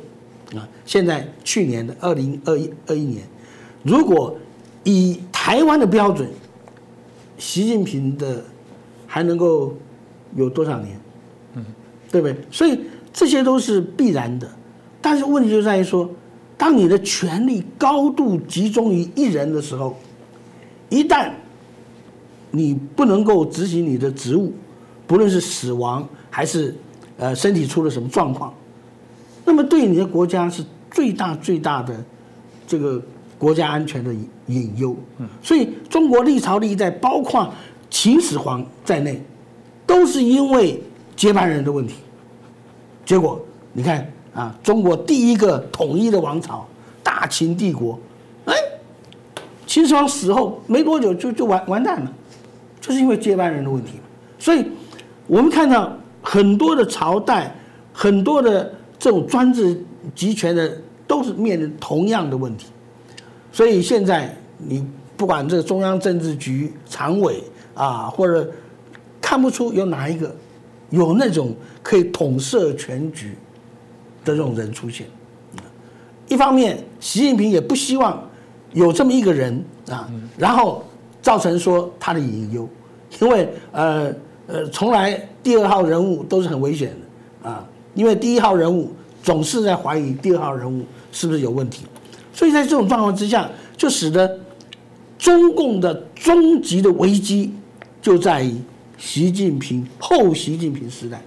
啊，现在去年的二零二一二一年，如果以台湾的标准，习近平的还能够有多少年？嗯，对不对？所以这些都是必然的，但是问题就在于说，当你的权力高度集中于一人的时候，一旦你不能够执行你的职务，不论是死亡还是呃身体出了什么状况，那么对你的国家是最大最大的这个国家安全的隐忧。所以中国历朝历代，包括秦始皇在内，都是因为接班人的问题。结果你看啊，中国第一个统一的王朝大秦帝国，哎，秦始皇死后没多久就就完完蛋了，就是因为接班人的问题。所以我们看到很多的朝代，很多的这种专制集权的，都是面临同样的问题。所以现在你不管这个中央政治局常委啊，或者看不出有哪一个有那种可以统摄全局的这种人出现。一方面，习近平也不希望有这么一个人啊，然后造成说他的隐忧，因为呃呃，从来第二号人物都是很危险的啊，因为第一号人物总是在怀疑第二号人物是不是有问题。所以在这种状况之下，就使得中共的终极的危机就在于习近平后习近平时代。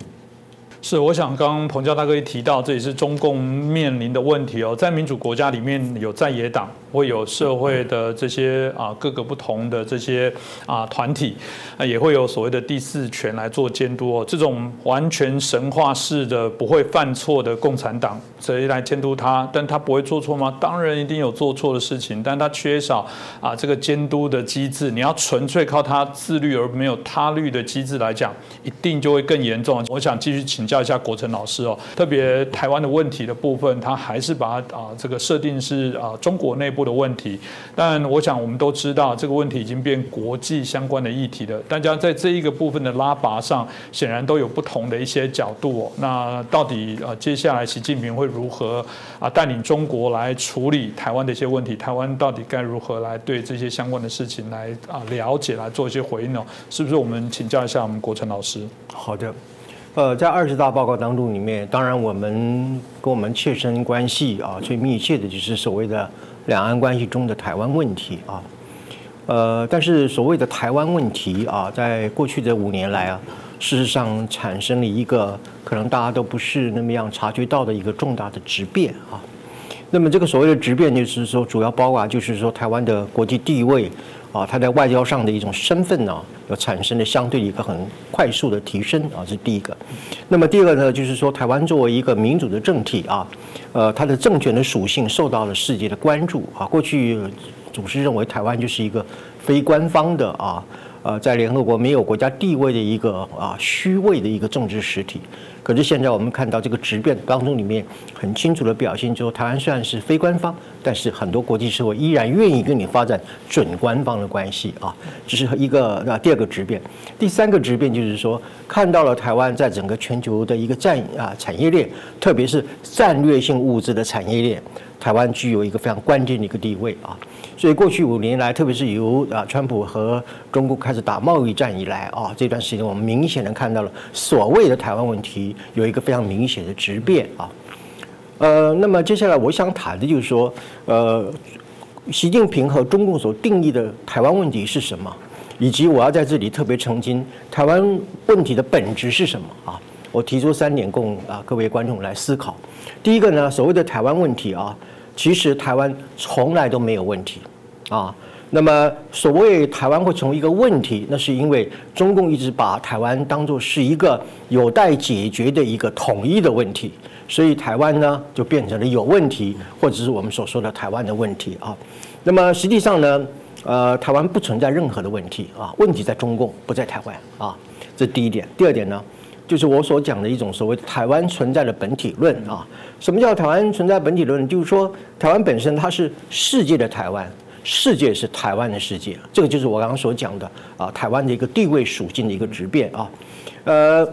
是，我想刚刚彭教大哥一提到，这也是中共面临的问题哦。在民主国家里面有在野党，会有社会的这些啊各个不同的这些啊团体，啊也会有所谓的第四权来做监督哦。这种完全神话式的不会犯错的共产党，谁来监督他？但他不会做错吗？当然一定有做错的事情，但他缺少啊这个监督的机制。你要纯粹靠他自律而没有他律的机制来讲，一定就会更严重。我想继续请教。一下国成老师哦，特别台湾的问题的部分，他还是把啊这个设定是啊中国内部的问题。但我想我们都知道，这个问题已经变国际相关的议题了。大家在这一个部分的拉拔上，显然都有不同的一些角度哦。那到底啊接下来习近平会如何啊带领中国来处理台湾的一些问题？台湾到底该如何来对这些相关的事情来啊了解，来做一些回应呢？是不是我们请教一下我们国成老师？好的。呃，在二十大报告当中，里面当然我们跟我们切身关系啊最密切的就是所谓的两岸关系中的台湾问题啊。呃，但是所谓的台湾问题啊，在过去的五年来啊，事实上产生了一个可能大家都不是那么样察觉到的一个重大的质变啊。那么这个所谓的质变，就是说主要包括就是说台湾的国际地位。啊，它在外交上的一种身份呢，有产生的相对一个很快速的提升啊，这是第一个。那么第二个呢，就是说台湾作为一个民主的政体啊，呃，它的政权的属性受到了世界的关注啊。过去总是认为台湾就是一个非官方的啊，呃，在联合国没有国家地位的一个啊虚位的一个政治实体。可是现在我们看到这个质变当中里面很清楚的表现，就是台湾虽然是非官方，但是很多国际社会依然愿意跟你发展准官方的关系啊，这是一个啊第二个质变。第三个质变就是说，看到了台湾在整个全球的一个战啊产业链，特别是战略性物资的产业链。台湾具有一个非常关键的一个地位啊，所以过去五年来，特别是由啊川普和中国开始打贸易战以来啊，这段时间我们明显的看到了所谓的台湾问题有一个非常明显的质变啊。呃，那么接下来我想谈的就是说，呃，习近平和中共所定义的台湾问题是什么，以及我要在这里特别澄清台湾问题的本质是什么啊？我提出三点供啊各位观众来思考。第一个呢，所谓的台湾问题啊，其实台湾从来都没有问题啊。那么所谓台湾会成为一个问题，那是因为中共一直把台湾当作是一个有待解决的一个统一的问题，所以台湾呢就变成了有问题，或者是我们所说的台湾的问题啊。那么实际上呢，呃，台湾不存在任何的问题啊，问题在中共，不在台湾啊。这第一点。第二点呢？就是我所讲的一种所谓台湾存在的本体论啊。什么叫台湾存在本体论？就是说台湾本身它是世界的台湾，世界是台湾的世界。这个就是我刚刚所讲的啊，台湾的一个地位属性的一个质变啊。呃，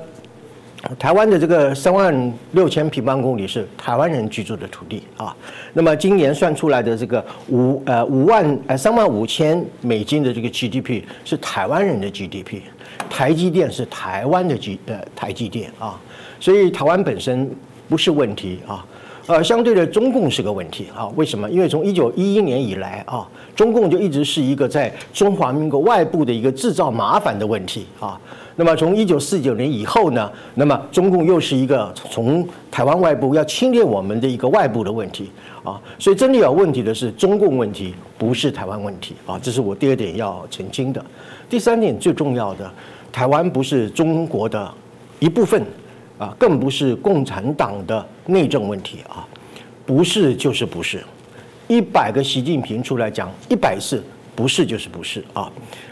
台湾的这个三万六千平方公里是台湾人居住的土地啊。那么今年算出来的这个五呃五万呃三万五千美金的这个 GDP 是台湾人的 GDP，台积电是台湾的 G 呃台积电啊，所以台湾本身不是问题啊。呃，相对的，中共是个问题啊？为什么？因为从一九一一年以来啊，中共就一直是一个在中华民国外部的一个制造麻烦的问题啊。那么从一九四九年以后呢，那么中共又是一个从台湾外部要侵略我们的一个外部的问题啊。所以真的有问题的是中共问题，不是台湾问题啊。这是我第二点要澄清的。第三点最重要的，台湾不是中国的一部分。啊，更不是共产党的内政问题啊，不是就是不是，一百个习近平出来讲一百次，不是就是不是啊，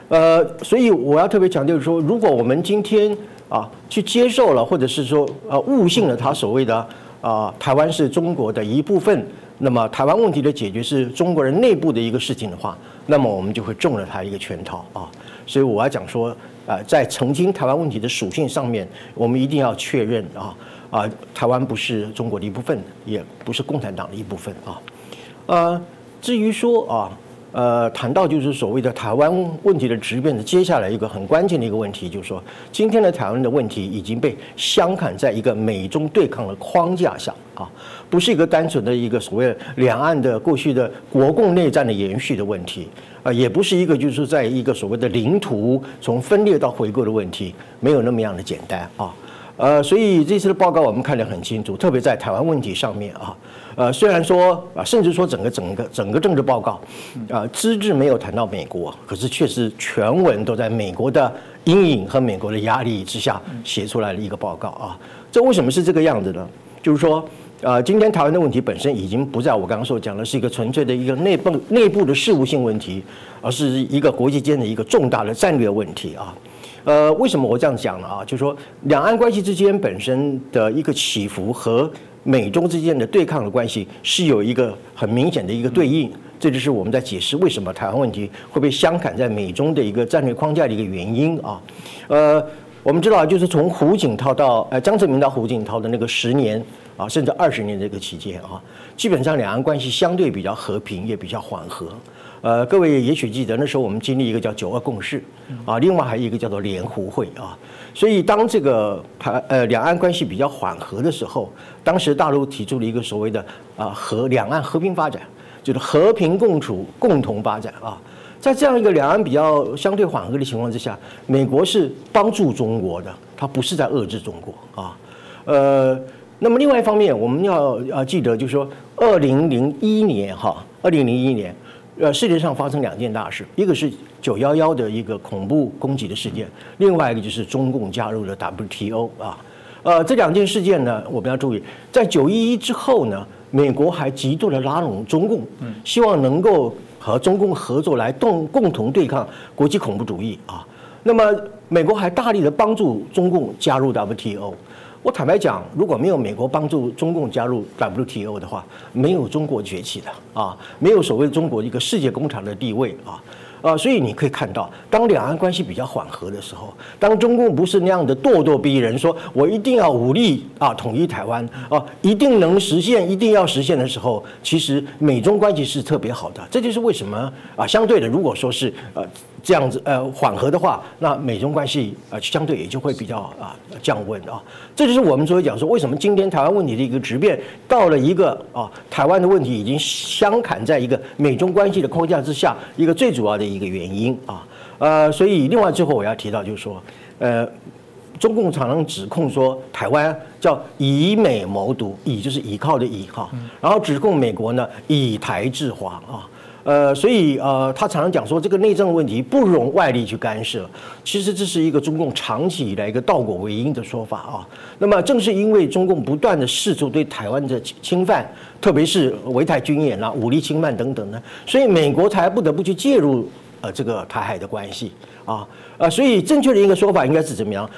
呃，所以我要特别强调说，如果我们今天啊去接受了，或者是说呃误信了他所谓的啊台湾是中国的一部分，那么台湾问题的解决是中国人内部的一个事情的话，那么我们就会中了他一个圈套啊，所以我要讲说。啊，在澄清台湾问题的属性上面，我们一定要确认啊啊，台湾不是中国的一部分，也不是共产党的一部分啊。呃，至于说啊，呃，谈到就是所谓的台湾问题的质变的，接下来一个很关键的一个问题，就是说，今天的台湾的问题已经被镶嵌在一个美中对抗的框架下啊，不是一个单纯的一个所谓两岸的过去的国共内战的延续的问题。啊，也不是一个，就是在一个所谓的领土从分裂到回归的问题，没有那么样的简单啊。呃，所以这次的报告我们看得很清楚，特别在台湾问题上面啊。呃，虽然说啊，甚至说整个整个整个政治报告啊，资质没有谈到美国，可是确实全文都在美国的阴影和美国的压力之下写出来的一个报告啊。这为什么是这个样子呢？就是说。呃，今天台湾的问题本身已经不在我刚刚所讲的是一个纯粹的一个内部内部的事务性问题，而是一个国际间的一个重大的战略问题啊。呃，为什么我这样讲呢？啊，就是说两岸关系之间本身的一个起伏和美中之间的对抗的关系是有一个很明显的一个对应，这就是我们在解释为什么台湾问题会被相砍在美中的一个战略框架的一个原因啊。呃，我们知道就是从胡锦涛到呃江泽民到胡锦涛的那个十年。啊，甚至二十年这个期间啊，基本上两岸关系相对比较和平，也比较缓和。呃，各位也许记得那时候我们经历一个叫九二共识啊，另外还有一个叫做联湖会啊。所以当这个台呃两岸关系比较缓和的时候，当时大陆提出了一个所谓的啊和两岸和平发展，就是和平共处、共同发展啊。在这样一个两岸比较相对缓和的情况之下，美国是帮助中国的，它不是在遏制中国啊，呃。那么另外一方面，我们要呃记得，就是说，二零零一年哈，二零零一年，呃，世界上发生两件大事，一个是九幺幺的一个恐怖攻击的事件，另外一个就是中共加入了 WTO 啊，呃，这两件事件呢，我们要注意，在九一一之后呢，美国还极度的拉拢中共，希望能够和中共合作来共共同对抗国际恐怖主义啊。那么美国还大力的帮助中共加入 WTO。我坦白讲，如果没有美国帮助中共加入 WTO 的话，没有中国崛起的啊，没有所谓中国一个世界工厂的地位啊，啊，所以你可以看到，当两岸关系比较缓和的时候，当中共不是那样的咄咄逼人，说我一定要武力啊统一台湾啊，一定能实现，一定要实现的时候，其实美中关系是特别好的。这就是为什么啊，相对的，如果说是呃。这样子呃缓和的话，那美中关系呃相对也就会比较啊降温啊。这就是我们所以讲说，为什么今天台湾问题的一个质变到了一个啊台湾的问题已经相砍在一个美中关系的框架之下，一个最主要的一个原因啊。呃，所以另外最后我要提到就是说，呃，中共常常指控说台湾叫以美谋独，以就是依靠的以哈，然后指控美国呢以台制华啊。呃，所以呃，他常常讲说这个内政问题不容外力去干涉。其实这是一个中共长期以来一个倒果为因的说法啊。那么正是因为中共不断的试图对台湾的侵犯，特别是围台军演啦、武力侵犯等等呢，所以美国才不得不去介入呃这个台海的关系啊。呃，所以正确的一个说法应该是怎么样？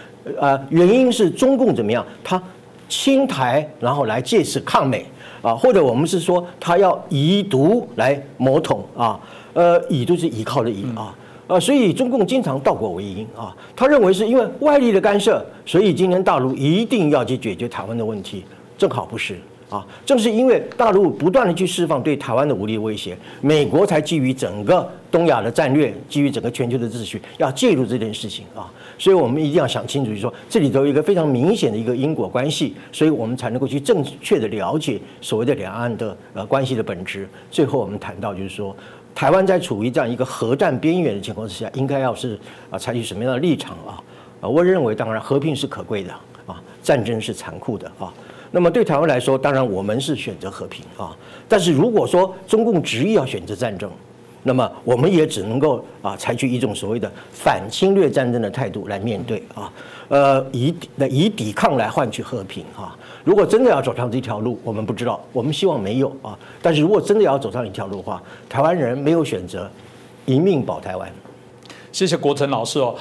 呃，原因是中共怎么样？他侵台，然后来借此抗美。啊，或者我们是说他要以毒来谋统啊，呃，以就是依靠的以啊，呃，所以中共经常倒果为因啊，他认为是因为外力的干涉，所以今天大陆一定要去解决台湾的问题，正好不是。啊，正是因为大陆不断的去释放对台湾的武力威胁，美国才基于整个东亚的战略，基于整个全球的秩序，要介入这件事情啊。所以我们一定要想清楚，就是说这里头有一个非常明显的一个因果关系，所以我们才能够去正确的了解所谓的两岸的呃关系的本质。最后我们谈到就是说，台湾在处于这样一个核战边缘的情况之下，应该要是啊采取什么样的立场啊？啊，我认为当然和平是可贵的啊，战争是残酷的啊。那么对台湾来说，当然我们是选择和平啊。但是如果说中共执意要选择战争，那么我们也只能够啊采取一种所谓的反侵略战争的态度来面对啊。呃，以以抵抗来换取和平啊。如果真的要走上这条路，我们不知道，我们希望没有啊。但是如果真的要走上一条路的话，台湾人没有选择，一命保台湾。谢谢国成老师哦。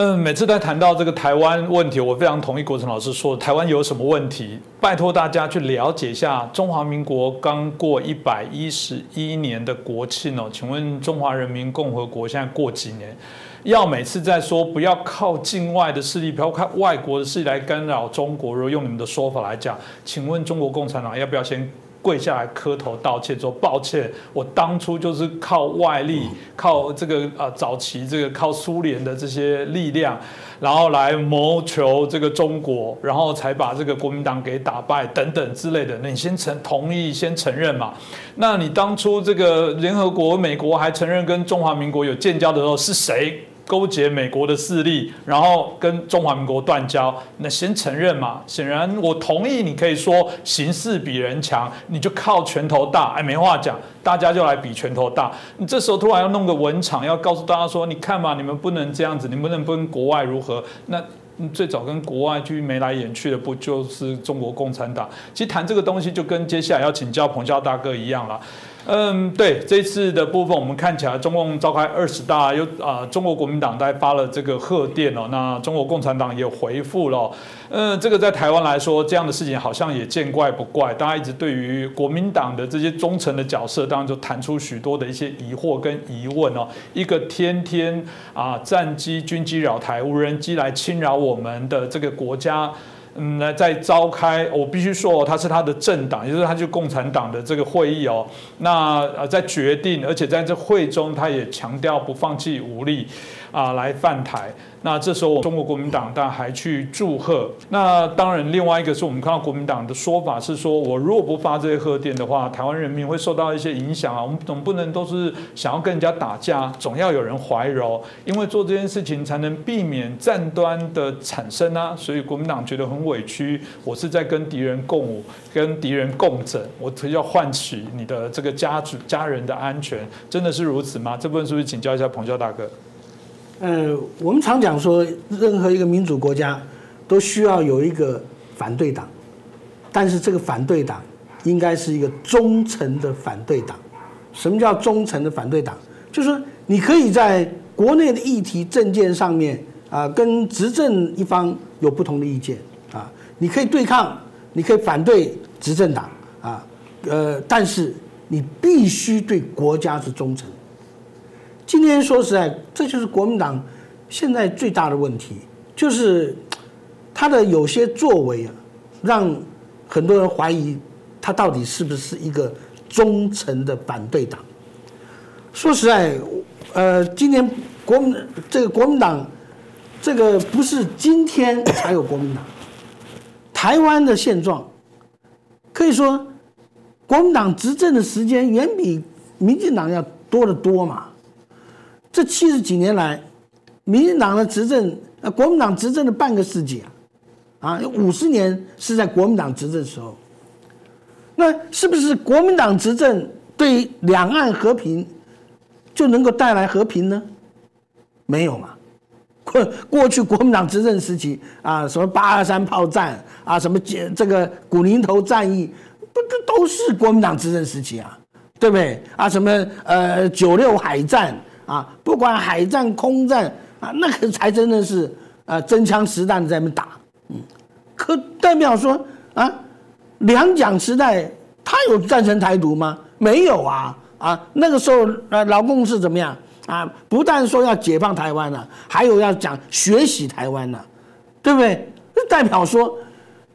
嗯，每次在谈到这个台湾问题，我非常同意国成老师说，台湾有什么问题？拜托大家去了解一下，中华民国刚过一百一十一年的国庆哦，请问中华人民共和国现在过几年？要每次在说不要靠境外的势力，不要靠外国的势力来干扰中国。如果用你们的说法来讲，请问中国共产党要不要先？跪下来磕头道歉，说抱歉，我当初就是靠外力，靠这个啊早期这个靠苏联的这些力量，然后来谋求这个中国，然后才把这个国民党给打败等等之类的。那你先承同意，先承认嘛？那你当初这个联合国、美国还承认跟中华民国有建交的时候，是谁？勾结美国的势力，然后跟中华民国断交，那先承认嘛？显然我同意，你可以说形势比人强，你就靠拳头大，哎，没话讲，大家就来比拳头大。你这时候突然要弄个文场，要告诉大家说，你看嘛，你们不能这样子，你们不能跟国外如何？那最早跟国外去眉来眼去的，不就是中国共产党？其实谈这个东西，就跟接下来要请教彭教大哥一样了。嗯，对，这次的部分我们看起来，中共召开二十大，又啊，中国国民党在发了这个贺电哦，那中国共产党也回复了。嗯，这个在台湾来说，这样的事情好像也见怪不怪，大家一直对于国民党的这些忠诚的角色，当然就谈出许多的一些疑惑跟疑问哦。一个天天啊，战机、军机扰台，无人机来侵扰我们的这个国家。嗯，来在召开，我必须说，他是他的政党，也就是他就共产党的这个会议哦。那呃，在决定，而且在这会中，他也强调不放弃武力啊，来犯台。那这时候，中国国民党当然还去祝贺。那当然，另外一个是我们看到国民党的说法是说，我如果不发这些贺电的话，台湾人民会受到一些影响啊。我们总不能都是想要跟人家打架，总要有人怀柔，因为做这件事情才能避免战端的产生啊。所以国民党觉得很委屈，我是在跟敌人共舞，跟敌人共枕，我要换取你的这个家族家人的安全，真的是如此吗？这部分是不是请教一下彭教大哥？呃，我们常讲说，任何一个民主国家都需要有一个反对党，但是这个反对党应该是一个忠诚的反对党。什么叫忠诚的反对党？就是说，你可以在国内的议题政见上面啊，跟执政一方有不同的意见啊，你可以对抗，你可以反对执政党啊，呃，但是你必须对国家是忠诚。今天说实在，这就是国民党现在最大的问题，就是他的有些作为啊，让很多人怀疑他到底是不是一个忠诚的反对党。说实在，呃，今年国民这个国民党，这个不是今天才有国民党，台湾的现状可以说，国民党执政的时间远比民进党要多得多嘛。这七十几年来，民进党的执政，呃，国民党执政的半个世纪啊，啊，有五十年是在国民党执政时候。那是不是国民党执政对两岸和平就能够带来和平呢？没有嘛。过过去国民党执政时期啊，什么八二三炮战啊，什么这这个古宁头战役，不这都是国民党执政时期啊，对不对？啊，什么呃九六海战。啊，不管海战、空战啊，那个才真的是啊，真枪实弹在那打。嗯，可代表说啊，两蒋时代他有赞成台独吗？没有啊。啊，那个时候啊，老共是怎么样啊，不但说要解放台湾了，还有要讲学习台湾了，对不对？代表说，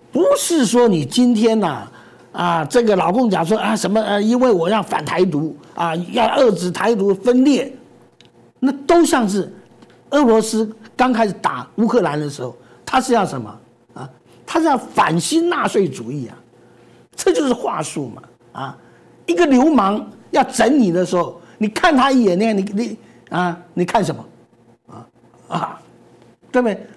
不是说你今天呐，啊，这个老共讲说啊什么呃，因为我要反台独啊，要遏制台独分裂，那都像是俄罗斯刚开始打乌克兰的时候，他是要什么啊？他是要反新纳粹主义啊，这就是话术嘛啊！一个流氓要整你的时候，你看他一眼，你看你你啊，你看什么啊啊，对不对？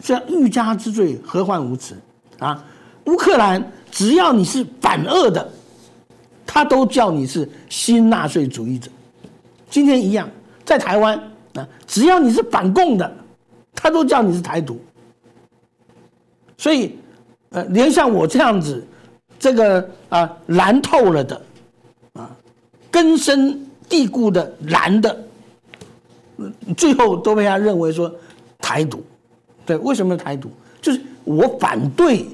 这欲加之罪，何患无辞啊！乌克兰只要你是反俄的，他都叫你是新纳粹主义者。今天一样，在台湾啊，只要你是反共的，他都叫你是台独。所以，呃，连像我这样子，这个啊蓝透了的，啊根深蒂固的蓝的，最后都被他认为说台独。对，为什么台独？就是我反对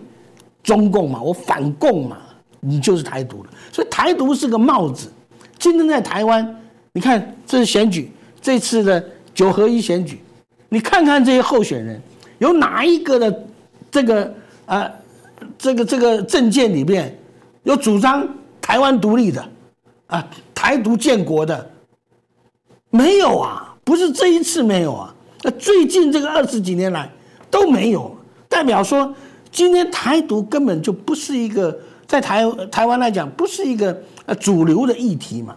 中共嘛，我反共嘛，你就是台独了。所以台独是个帽子。今天在台湾，你看这是选举，这次的九合一选举，你看看这些候选人，有哪一个的这个啊，这个这个政见里面有主张台湾独立的啊，台独建国的？没有啊，不是这一次没有啊，那最近这个二十几年来。都没有，代表说今天台独根本就不是一个在台台湾来讲不是一个呃主流的议题嘛，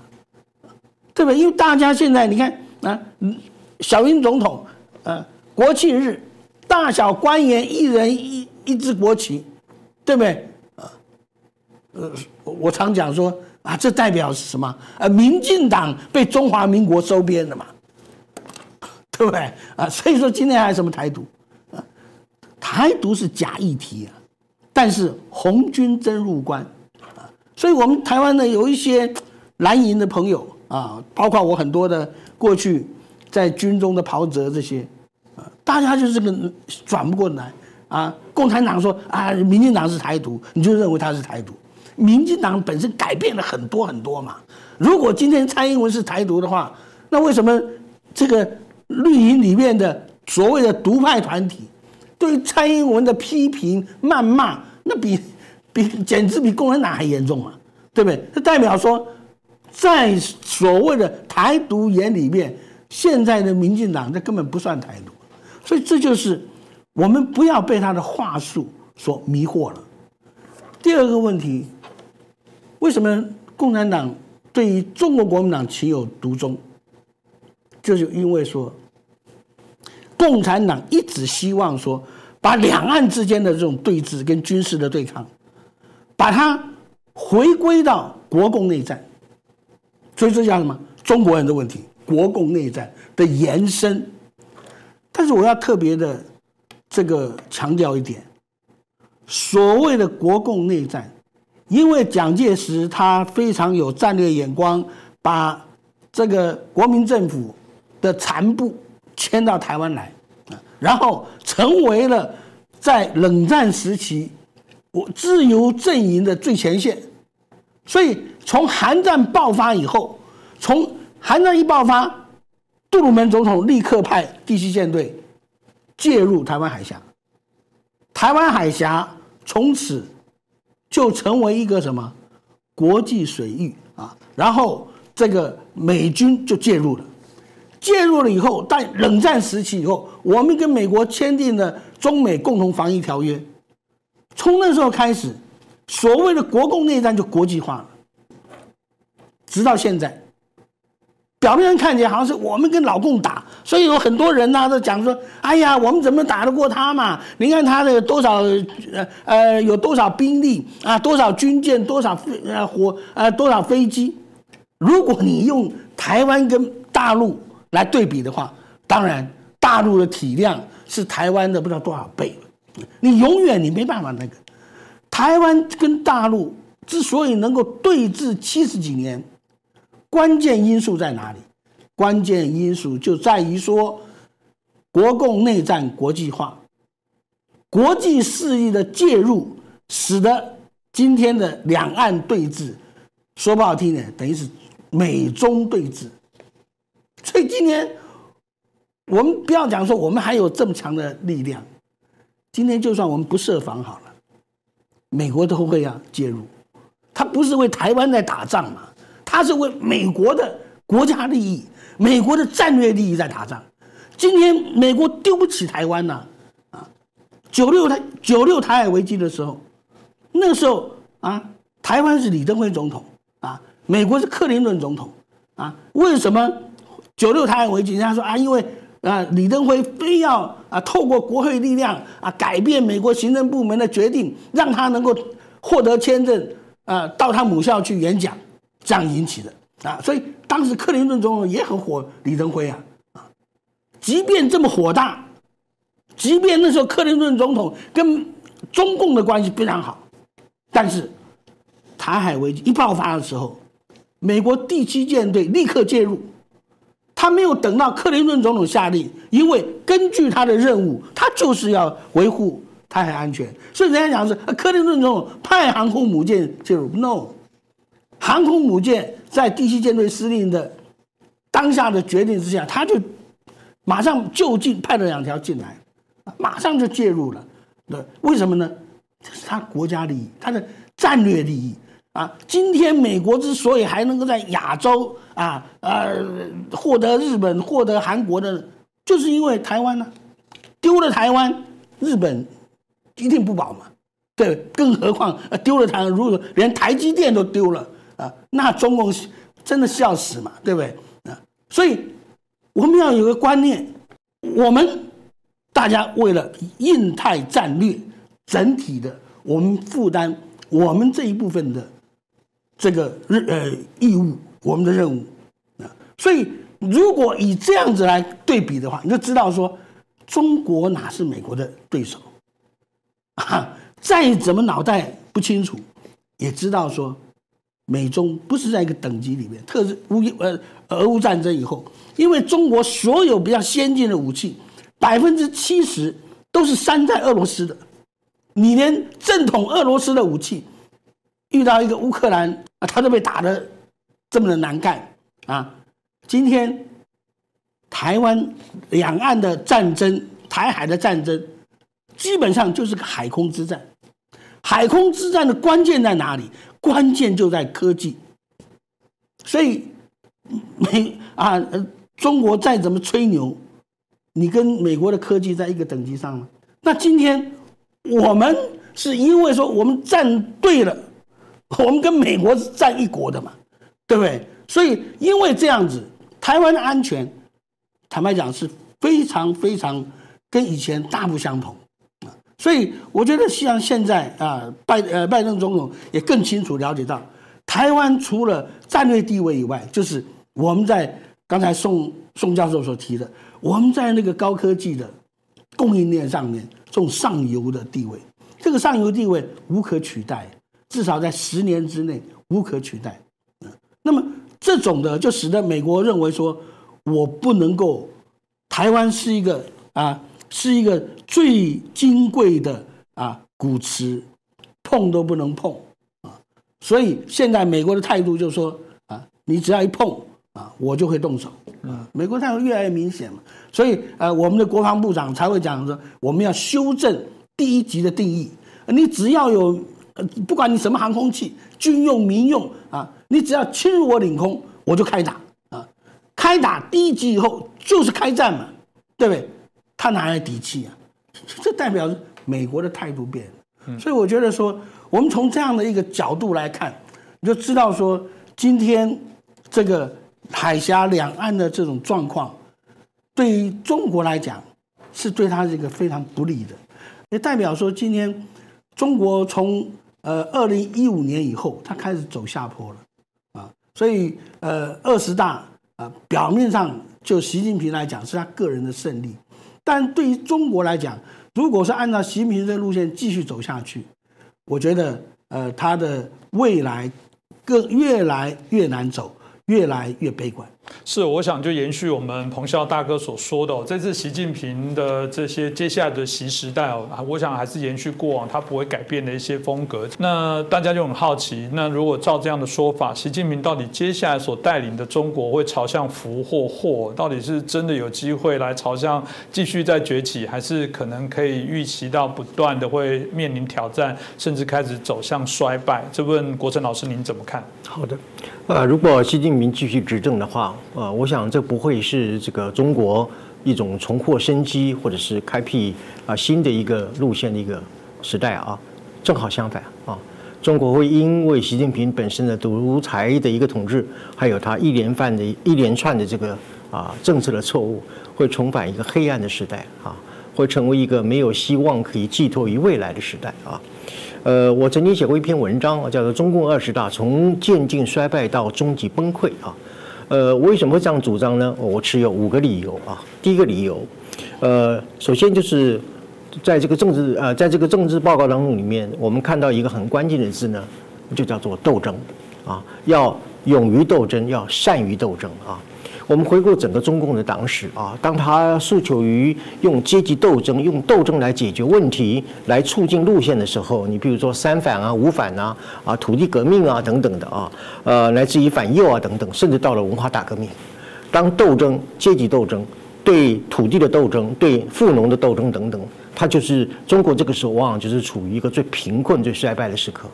对不对？因为大家现在你看啊，小英总统呃国庆日，大小官员一人一一支国旗，对不对？啊，呃，我常讲说啊，这代表是什么？呃，民进党被中华民国收编了嘛，对不对？啊，所以说今天还有什么台独？啊台独是假议题啊，但是红军真入关啊，所以我们台湾呢有一些蓝营的朋友啊，包括我很多的过去在军中的袍泽这些啊，大家就是这个转不过来啊。共产党说啊，民进党是台独，你就认为他是台独。民进党本身改变了很多很多嘛。如果今天蔡英文是台独的话，那为什么这个绿营里面的所谓的独派团体？对蔡英文的批评、谩骂，那比比简直比共产党还严重嘛，对不对？这代表说，在所谓的台独眼里面，现在的民进党这根本不算台独，所以这就是我们不要被他的话术所迷惑了。第二个问题，为什么共产党对于中国国民党情有独钟？就是因为说。共产党一直希望说，把两岸之间的这种对峙跟军事的对抗，把它回归到国共内战，所以这叫什么？中国人的问题，国共内战的延伸。但是我要特别的这个强调一点，所谓的国共内战，因为蒋介石他非常有战略眼光，把这个国民政府的残部。迁到台湾来，然后成为了在冷战时期我自由阵营的最前线。所以从韩战爆发以后，从韩战一爆发，杜鲁门总统立刻派第七舰队介入台湾海峡，台湾海峡从此就成为一个什么国际水域啊，然后这个美军就介入了。介入了以后，在冷战时期以后，我们跟美国签订了中美共同防御条约。从那时候开始，所谓的国共内战就国际化了。直到现在，表面上看起来好像是我们跟老共打，所以有很多人呢都讲说：“哎呀，我们怎么打得过他嘛？你看他的多少呃呃有多少兵力啊，多少军舰，多少飞呃火呃多少飞机？如果你用台湾跟大陆。”来对比的话，当然大陆的体量是台湾的不知道多少倍，你永远你没办法那个。台湾跟大陆之所以能够对峙七十几年，关键因素在哪里？关键因素就在于说，国共内战国际化，国际势力的介入，使得今天的两岸对峙，说不好听点，等于是美中对峙。所以今天我们不要讲说我们还有这么强的力量，今天就算我们不设防好了，美国都会要介入。他不是为台湾在打仗嘛，他是为美国的国家利益、美国的战略利益在打仗。今天美国丢不起台湾呐，啊，九六台九六台海危机的时候，那时候啊，台湾是李登辉总统啊，美国是克林顿总统啊，为什么九六台海危机？人家说啊，因为啊，李登辉非要啊，透过国会力量啊，改变美国行政部门的决定，让他能够获得签证。啊，到他母校去演讲，这样引起的。啊，所以当时克林顿总统也很火李登辉啊。啊，即便这么火大，即便那时候克林顿总统跟中共的关系非常好，但是台海危机一爆发的时候，美国第七舰队立刻介入，他没有等到克林顿总统下令，因为根据他的任务，他就是要维护。台海安全，所以人家讲是克林顿总统派航空母舰介入，no，航空母舰在第七舰队司令的当下的决定之下，他就马上就近派了两条进来，马上就介入了。对，为什么呢？这是他国家利益，他的战略利益啊。今天美国之所以还能够在亚洲啊呃获得日本、获得韩国的，就是因为台湾呢丢了台湾，日本。一定不保嘛？对，更何况丢了台，如果连台积电都丢了啊，那中共真的笑死嘛？对不对啊？所以我们要有个观念，我们大家为了印太战略整体的，我们负担我们这一部分的这个任呃义务，我们的任务啊。所以如果以这样子来对比的话，你就知道说，中国哪是美国的对手？啊，再怎么脑袋不清楚，也知道说，美中不是在一个等级里面。特是乌呃俄乌战争以后，因为中国所有比较先进的武器，百分之七十都是山寨俄罗斯的。你连正统俄罗斯的武器，遇到一个乌克兰啊，他都被打的这么的难干啊。今天台湾两岸的战争，台海的战争。基本上就是个海空之战，海空之战的关键在哪里？关键就在科技。所以，美啊，中国再怎么吹牛，你跟美国的科技在一个等级上吗？那今天我们是因为说我们站对了，我们跟美国是站一国的嘛，对不对？所以因为这样子，台湾的安全，坦白讲是非常非常跟以前大不相同。所以我觉得，像现在啊，拜呃拜登总统也更清楚了解到，台湾除了战略地位以外，就是我们在刚才宋宋教授所提的，我们在那个高科技的供应链上面，这种上游的地位，这个上游地位无可取代，至少在十年之内无可取代。那么这种的就使得美国认为说，我不能够，台湾是一个啊。是一个最金贵的啊古瓷，碰都不能碰啊！所以现在美国的态度就是说啊，你只要一碰啊，我就会动手啊。美国态度越来越明显嘛，所以呃，我们的国防部长才会讲说，我们要修正第一级的定义。你只要有，不管你什么航空器，军用、民用啊，你只要侵入我领空，我就开打啊！开打第一级以后就是开战嘛，对不对？他哪来底气啊？这代表美国的态度变了。所以我觉得说，我们从这样的一个角度来看，你就知道说，今天这个海峡两岸的这种状况，对于中国来讲，是对他这个非常不利的。也代表说，今天中国从呃二零一五年以后，它开始走下坡了啊。所以呃二十大啊，表面上就习近平来讲是他个人的胜利。但对于中国来讲，如果是按照习近平这路线继续走下去，我觉得，呃，他的未来更越来越难走，越来越悲观。是，我想就延续我们彭笑大哥所说的，这次习近平的这些接下来的习时代哦，我想还是延续过往他不会改变的一些风格。那大家就很好奇，那如果照这样的说法，习近平到底接下来所带领的中国会朝向福或祸？到底是真的有机会来朝向继续再崛起，还是可能可以预期到不断的会面临挑战，甚至开始走向衰败？这问国成老师您怎么看？好的，呃，如果习近平继续执政的话，呃，我想这不会是这个中国一种重获生机，或者是开辟啊新的一个路线的一个时代啊，正好相反啊，中国会因为习近平本身的独裁的一个统治，还有他一连串的一连串的这个啊政策的错误，会重返一个黑暗的时代啊，会成为一个没有希望可以寄托于未来的时代啊。呃，我曾经写过一篇文章，叫做《中共二十大从渐进衰败到终极崩溃》啊。呃，为什么会这样主张呢？我持有五个理由啊。第一个理由，呃，首先就是在这个政治呃，在这个政治报告当中里面，我们看到一个很关键的字呢，就叫做斗争啊，要勇于斗争，要善于斗争啊。我们回顾整个中共的党史啊，当他诉求于用阶级斗争、用斗争来解决问题、来促进路线的时候，你比如说三反啊、五反啊、啊土地革命啊等等的啊，呃，来自于反右啊等等，甚至到了文化大革命，当斗争、阶级斗争、对土地的斗争、对富农的斗争等等，它就是中国这个时候往往就是处于一个最贫困、最衰败的时刻。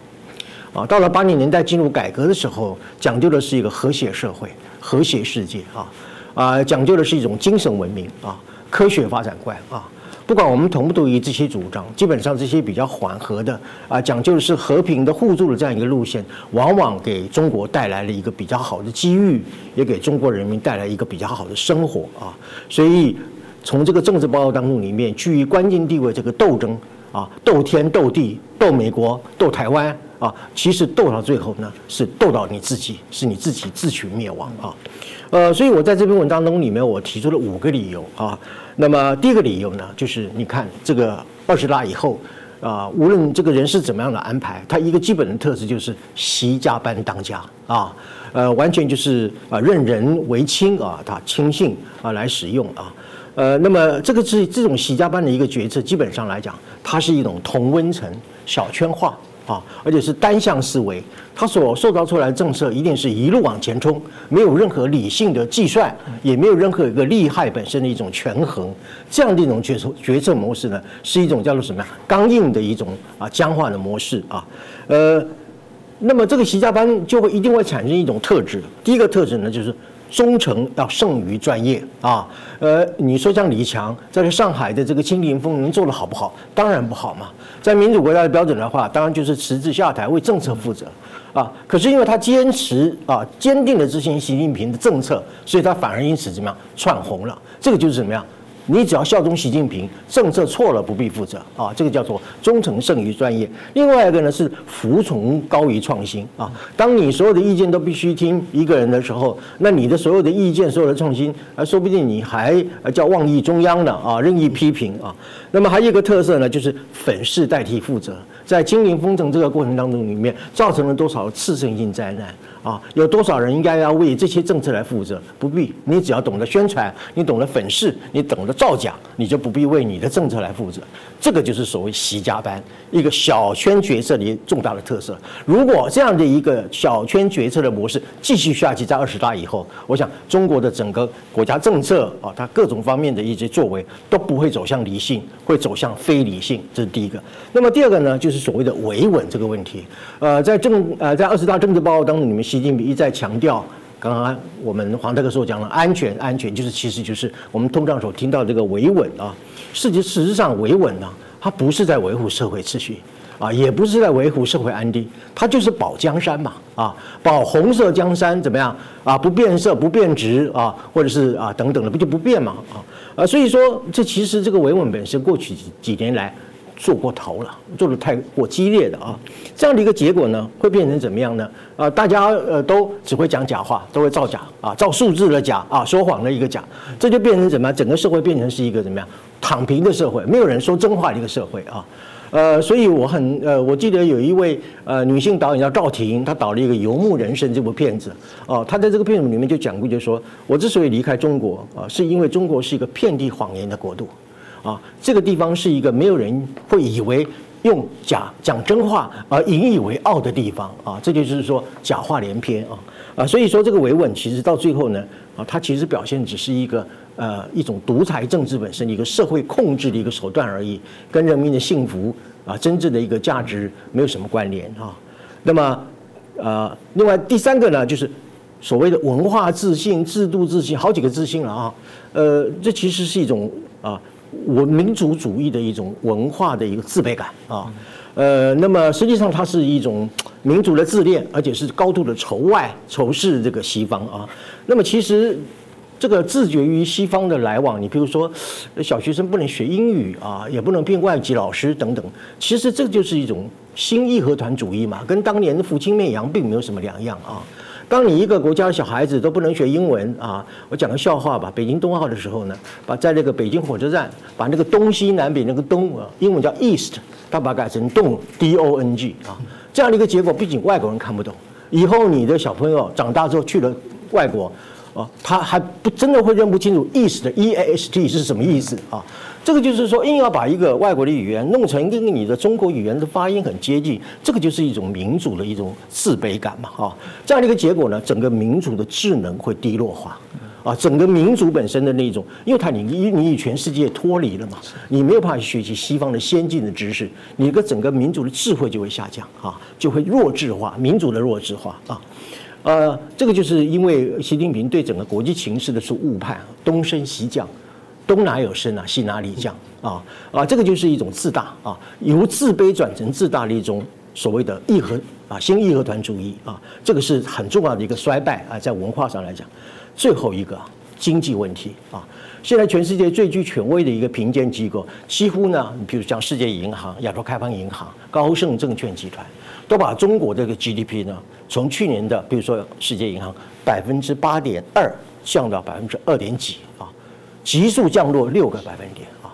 啊，到了八零年代进入改革的时候，讲究的是一个和谐社会。和谐世界啊，啊，讲究的是一种精神文明啊，科学发展观啊。不管我们同不同意这些主张，基本上这些比较缓和的啊，讲究的是和平的互助的这样一个路线，往往给中国带来了一个比较好的机遇，也给中国人民带来一个比较好的生活啊。所以从这个政治报告当中里面，居于关键地位这个斗争啊，斗天斗地斗美国斗台湾。啊，其实斗到最后呢，是斗到你自己，是你自己自取灭亡啊。呃，所以我在这篇文章中里面，我提出了五个理由啊。那么第一个理由呢，就是你看这个二十大以后啊，无论这个人是怎么样的安排，他一个基本的特质就是习家班当家啊，呃，完全就是啊任人唯亲啊，他亲信啊来使用啊。呃，那么这个是这种习家班的一个决策，基本上来讲，它是一种同温层、小圈化。啊，而且是单向思维，他所塑造出来的政策一定是一路往前冲，没有任何理性的计算，也没有任何一个利害本身的一种权衡，这样的一种决策决策模式呢，是一种叫做什么呀？刚硬的一种啊僵化的模式啊，呃，那么这个习家班就会一定会产生一种特质，第一个特质呢就是。忠诚要胜于专业啊，呃，你说像李强在上海的这个清零风云做的好不好？当然不好嘛。在民主国家的标准的话，当然就是辞职下台，为政策负责啊。可是因为他坚持啊，坚定的执行习近平的政策，所以他反而因此怎么样窜红了？这个就是怎么样？你只要效忠习近平，政策错了不必负责啊，这个叫做忠诚胜于专业。另外一个呢是服从高于创新啊。当你所有的意见都必须听一个人的时候，那你的所有的意见、所有的创新，啊，说不定你还叫妄议中央呢啊，任意批评啊。那么还有一个特色呢，就是粉饰代替负责，在经营封城这个过程当中里面，造成了多少次生性灾难。啊，有多少人应该要为这些政策来负责？不必，你只要懂得宣传，你懂得粉饰，你懂得造假，你就不必为你的政策来负责。这个就是所谓习家班一个小圈决策的重大的特色。如果这样的一个小圈决策的模式继续下去，在二十大以后，我想中国的整个国家政策啊，它各种方面的一些作为都不会走向理性，会走向非理性。这是第一个。那么第二个呢，就是所谓的维稳这个问题。呃，在政呃在二十大政治报告当中，你们习近平一再强调，刚刚我们黄大哥所讲的安全，安全就是其实就是我们通常所听到这个维稳啊。事实事实上，维稳呢，它不是在维护社会秩序啊，也不是在维护社会安定，它就是保江山嘛啊，保红色江山怎么样啊？不变色，不变质啊，或者是啊等等的，不就不变嘛啊？啊，所以说这其实这个维稳本身过去几几年来。做过头了，做的太过激烈的啊，这样的一个结果呢，会变成怎么样呢？啊，大家呃都只会讲假话，都会造假啊，造数字的假啊，说谎的一个假，这就变成怎么样？整个社会变成是一个怎么样？躺平的社会，没有人说真话的一个社会啊。呃，所以我很呃，我记得有一位呃女性导演叫赵婷，她导了一个《游牧人生》这部片子，哦，她在这个片子里面就讲过，就说我之所以离开中国啊，是因为中国是一个遍地谎言的国度，啊，这个地方是一个没有人会以为用假讲真话而引以为傲的地方啊，这就是说假话连篇啊啊，所以说这个维稳其实到最后呢啊，它其实表现只是一个。呃，一种独裁政治本身的一个社会控制的一个手段而已，跟人民的幸福啊，真正的一个价值没有什么关联啊。那么，呃，另外第三个呢，就是所谓的文化自信、制度自信，好几个自信了啊。呃，这其实是一种啊，我民族主义的一种文化的一个自卑感啊。呃，那么实际上它是一种民族的自恋，而且是高度的仇外、仇视这个西方啊。那么其实。这个自觉于西方的来往，你比如说，小学生不能学英语啊，也不能变外籍老师等等。其实这就是一种新义和团主义嘛，跟当年的扶清灭洋并没有什么两样啊。当你一个国家的小孩子都不能学英文啊，我讲个笑话吧。北京冬奥的时候呢，把在那个北京火车站把那个东西南北那个东啊，英文叫 East，他把它改成东 D O N G 啊，这样的一个结果，不仅外国人看不懂，以后你的小朋友长大之后去了外国。啊，他还不真的会认不清楚 East 的 E A S T 是什么意思啊？这个就是说，硬要把一个外国的语言弄成跟你的中国语言的发音很接近，这个就是一种民主的一种自卑感嘛，啊，这样的一个结果呢，整个民主的智能会低落化，啊，整个民族本身的那种，因为它你你你与全世界脱离了嘛，你没有办法学习西方的先进的知识，你个整个民族的智慧就会下降啊，就会弱智化，民主的弱智化啊。呃，这个就是因为习近平对整个国际形势的是误判，东升西降，东哪有升啊，西哪里降啊？啊，这个就是一种自大啊，由自卑转成自大的一种所谓的义和啊新义和团主义啊，这个是很重要的一个衰败啊，在文化上来讲，最后一个经济问题啊，现在全世界最具权威的一个评鉴机构，几乎呢，你比如像世界银行、亚洲开发银行、高盛证券集团。都把中国这个 GDP 呢，从去年的比如说世界银行百分之八点二降到百分之二点几，急速降落六个百分点啊。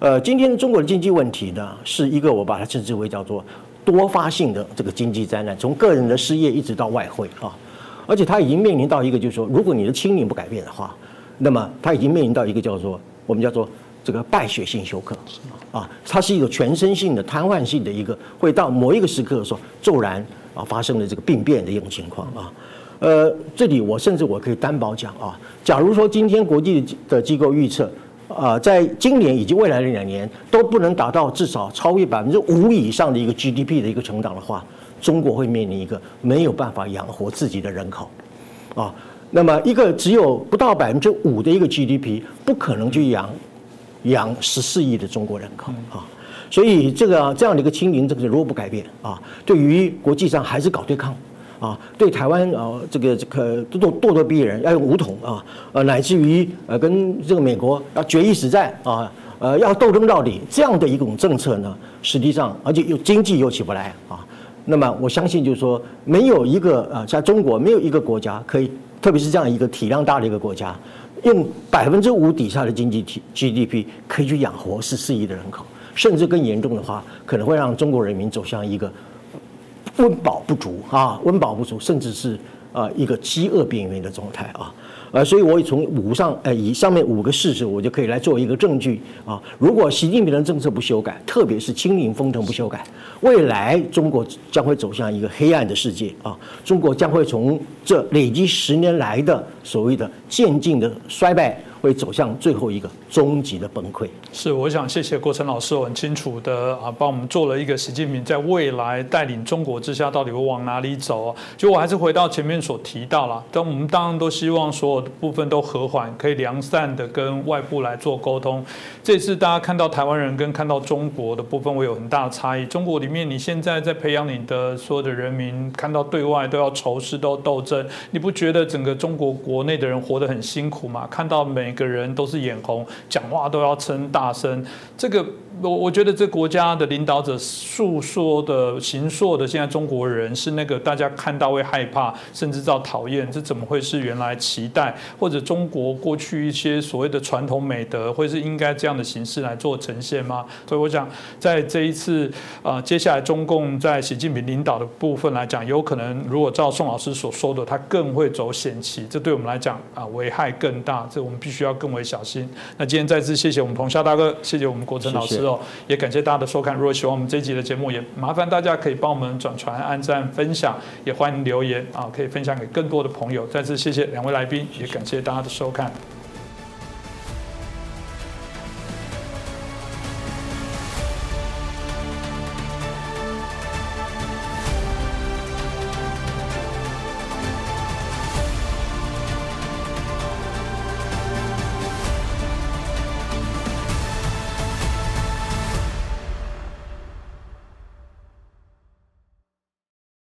呃，今天中国的经济问题呢，是一个我把它称之为叫做多发性的这个经济灾难，从个人的失业一直到外汇啊，而且它已经面临到一个就是说，如果你的清零不改变的话，那么它已经面临到一个叫做我们叫做。这个败血性休克啊，它是一个全身性的瘫痪性的一个，会到某一个时刻的时候骤然啊发生的这个病变的一种情况啊。呃，这里我甚至我可以担保讲啊，假如说今天国际的机构预测啊，在今年以及未来的两年都不能达到至少超越百分之五以上的一个 GDP 的一个成长的话，中国会面临一个没有办法养活自己的人口啊。那么一个只有不到百分之五的一个 GDP，不可能去养。养十四亿的中国人口啊，所以这个这样的一个清零政策如果不改变啊，对于国际上还是搞对抗啊，对台湾啊这个这个咄咄咄逼人要用武统啊，呃乃至于呃跟这个美国要决一死战啊，呃要斗争到底这样的一种政策呢，实际上而且又经济又起不来啊，那么我相信就是说没有一个啊，在中国没有一个国家可以，特别是这样一个体量大的一个国家。用百分之五底下的经济体 GDP 可以去养活十四亿的人口，甚至更严重的话，可能会让中国人民走向一个温饱不足啊，温饱不足，甚至是啊一个饥饿边缘的状态啊。呃，所以我也从五上呃以上面五个事实，我就可以来做一个证据啊。如果习近平的政策不修改，特别是清零封城不修改，未来中国将会走向一个黑暗的世界啊。中国将会从这累积十年来的所谓的渐进的衰败。会走向最后一个终极的崩溃。是，我想谢谢郭成老师，我很清楚的啊，帮我们做了一个习近平在未来带领中国之下到底会往哪里走。就我还是回到前面所提到了，但我们当然都希望所有的部分都和缓，可以良善的跟外部来做沟通。这次大家看到台湾人跟看到中国的部分，会有很大的差异。中国里面，你现在在培养你的所有的人民，看到对外都要仇视，都要斗争，你不觉得整个中国国内的人活得很辛苦吗？看到每每个人都是眼红，讲话都要称大声，这个我我觉得这国家的领导者诉说的、行说的，现在中国人是那个大家看到会害怕，甚至到讨厌，这怎么会是原来期待或者中国过去一些所谓的传统美德，会是应该这样的形式来做呈现吗？所以我想，在这一次呃，接下来中共在习近平领导的部分来讲，有可能如果照宋老师所说的，他更会走险棋，这对我们来讲啊，危害更大，这我们必须要更为小心。那今天再次谢谢我们彭霄大哥，谢谢我们国成老师也感谢大家的收看。如果喜欢我们这一集的节目，也麻烦大家可以帮我们转传、按赞、分享，也欢迎留言啊，可以分享给更多的朋友。再次谢谢两位来宾，也感谢大家的收看。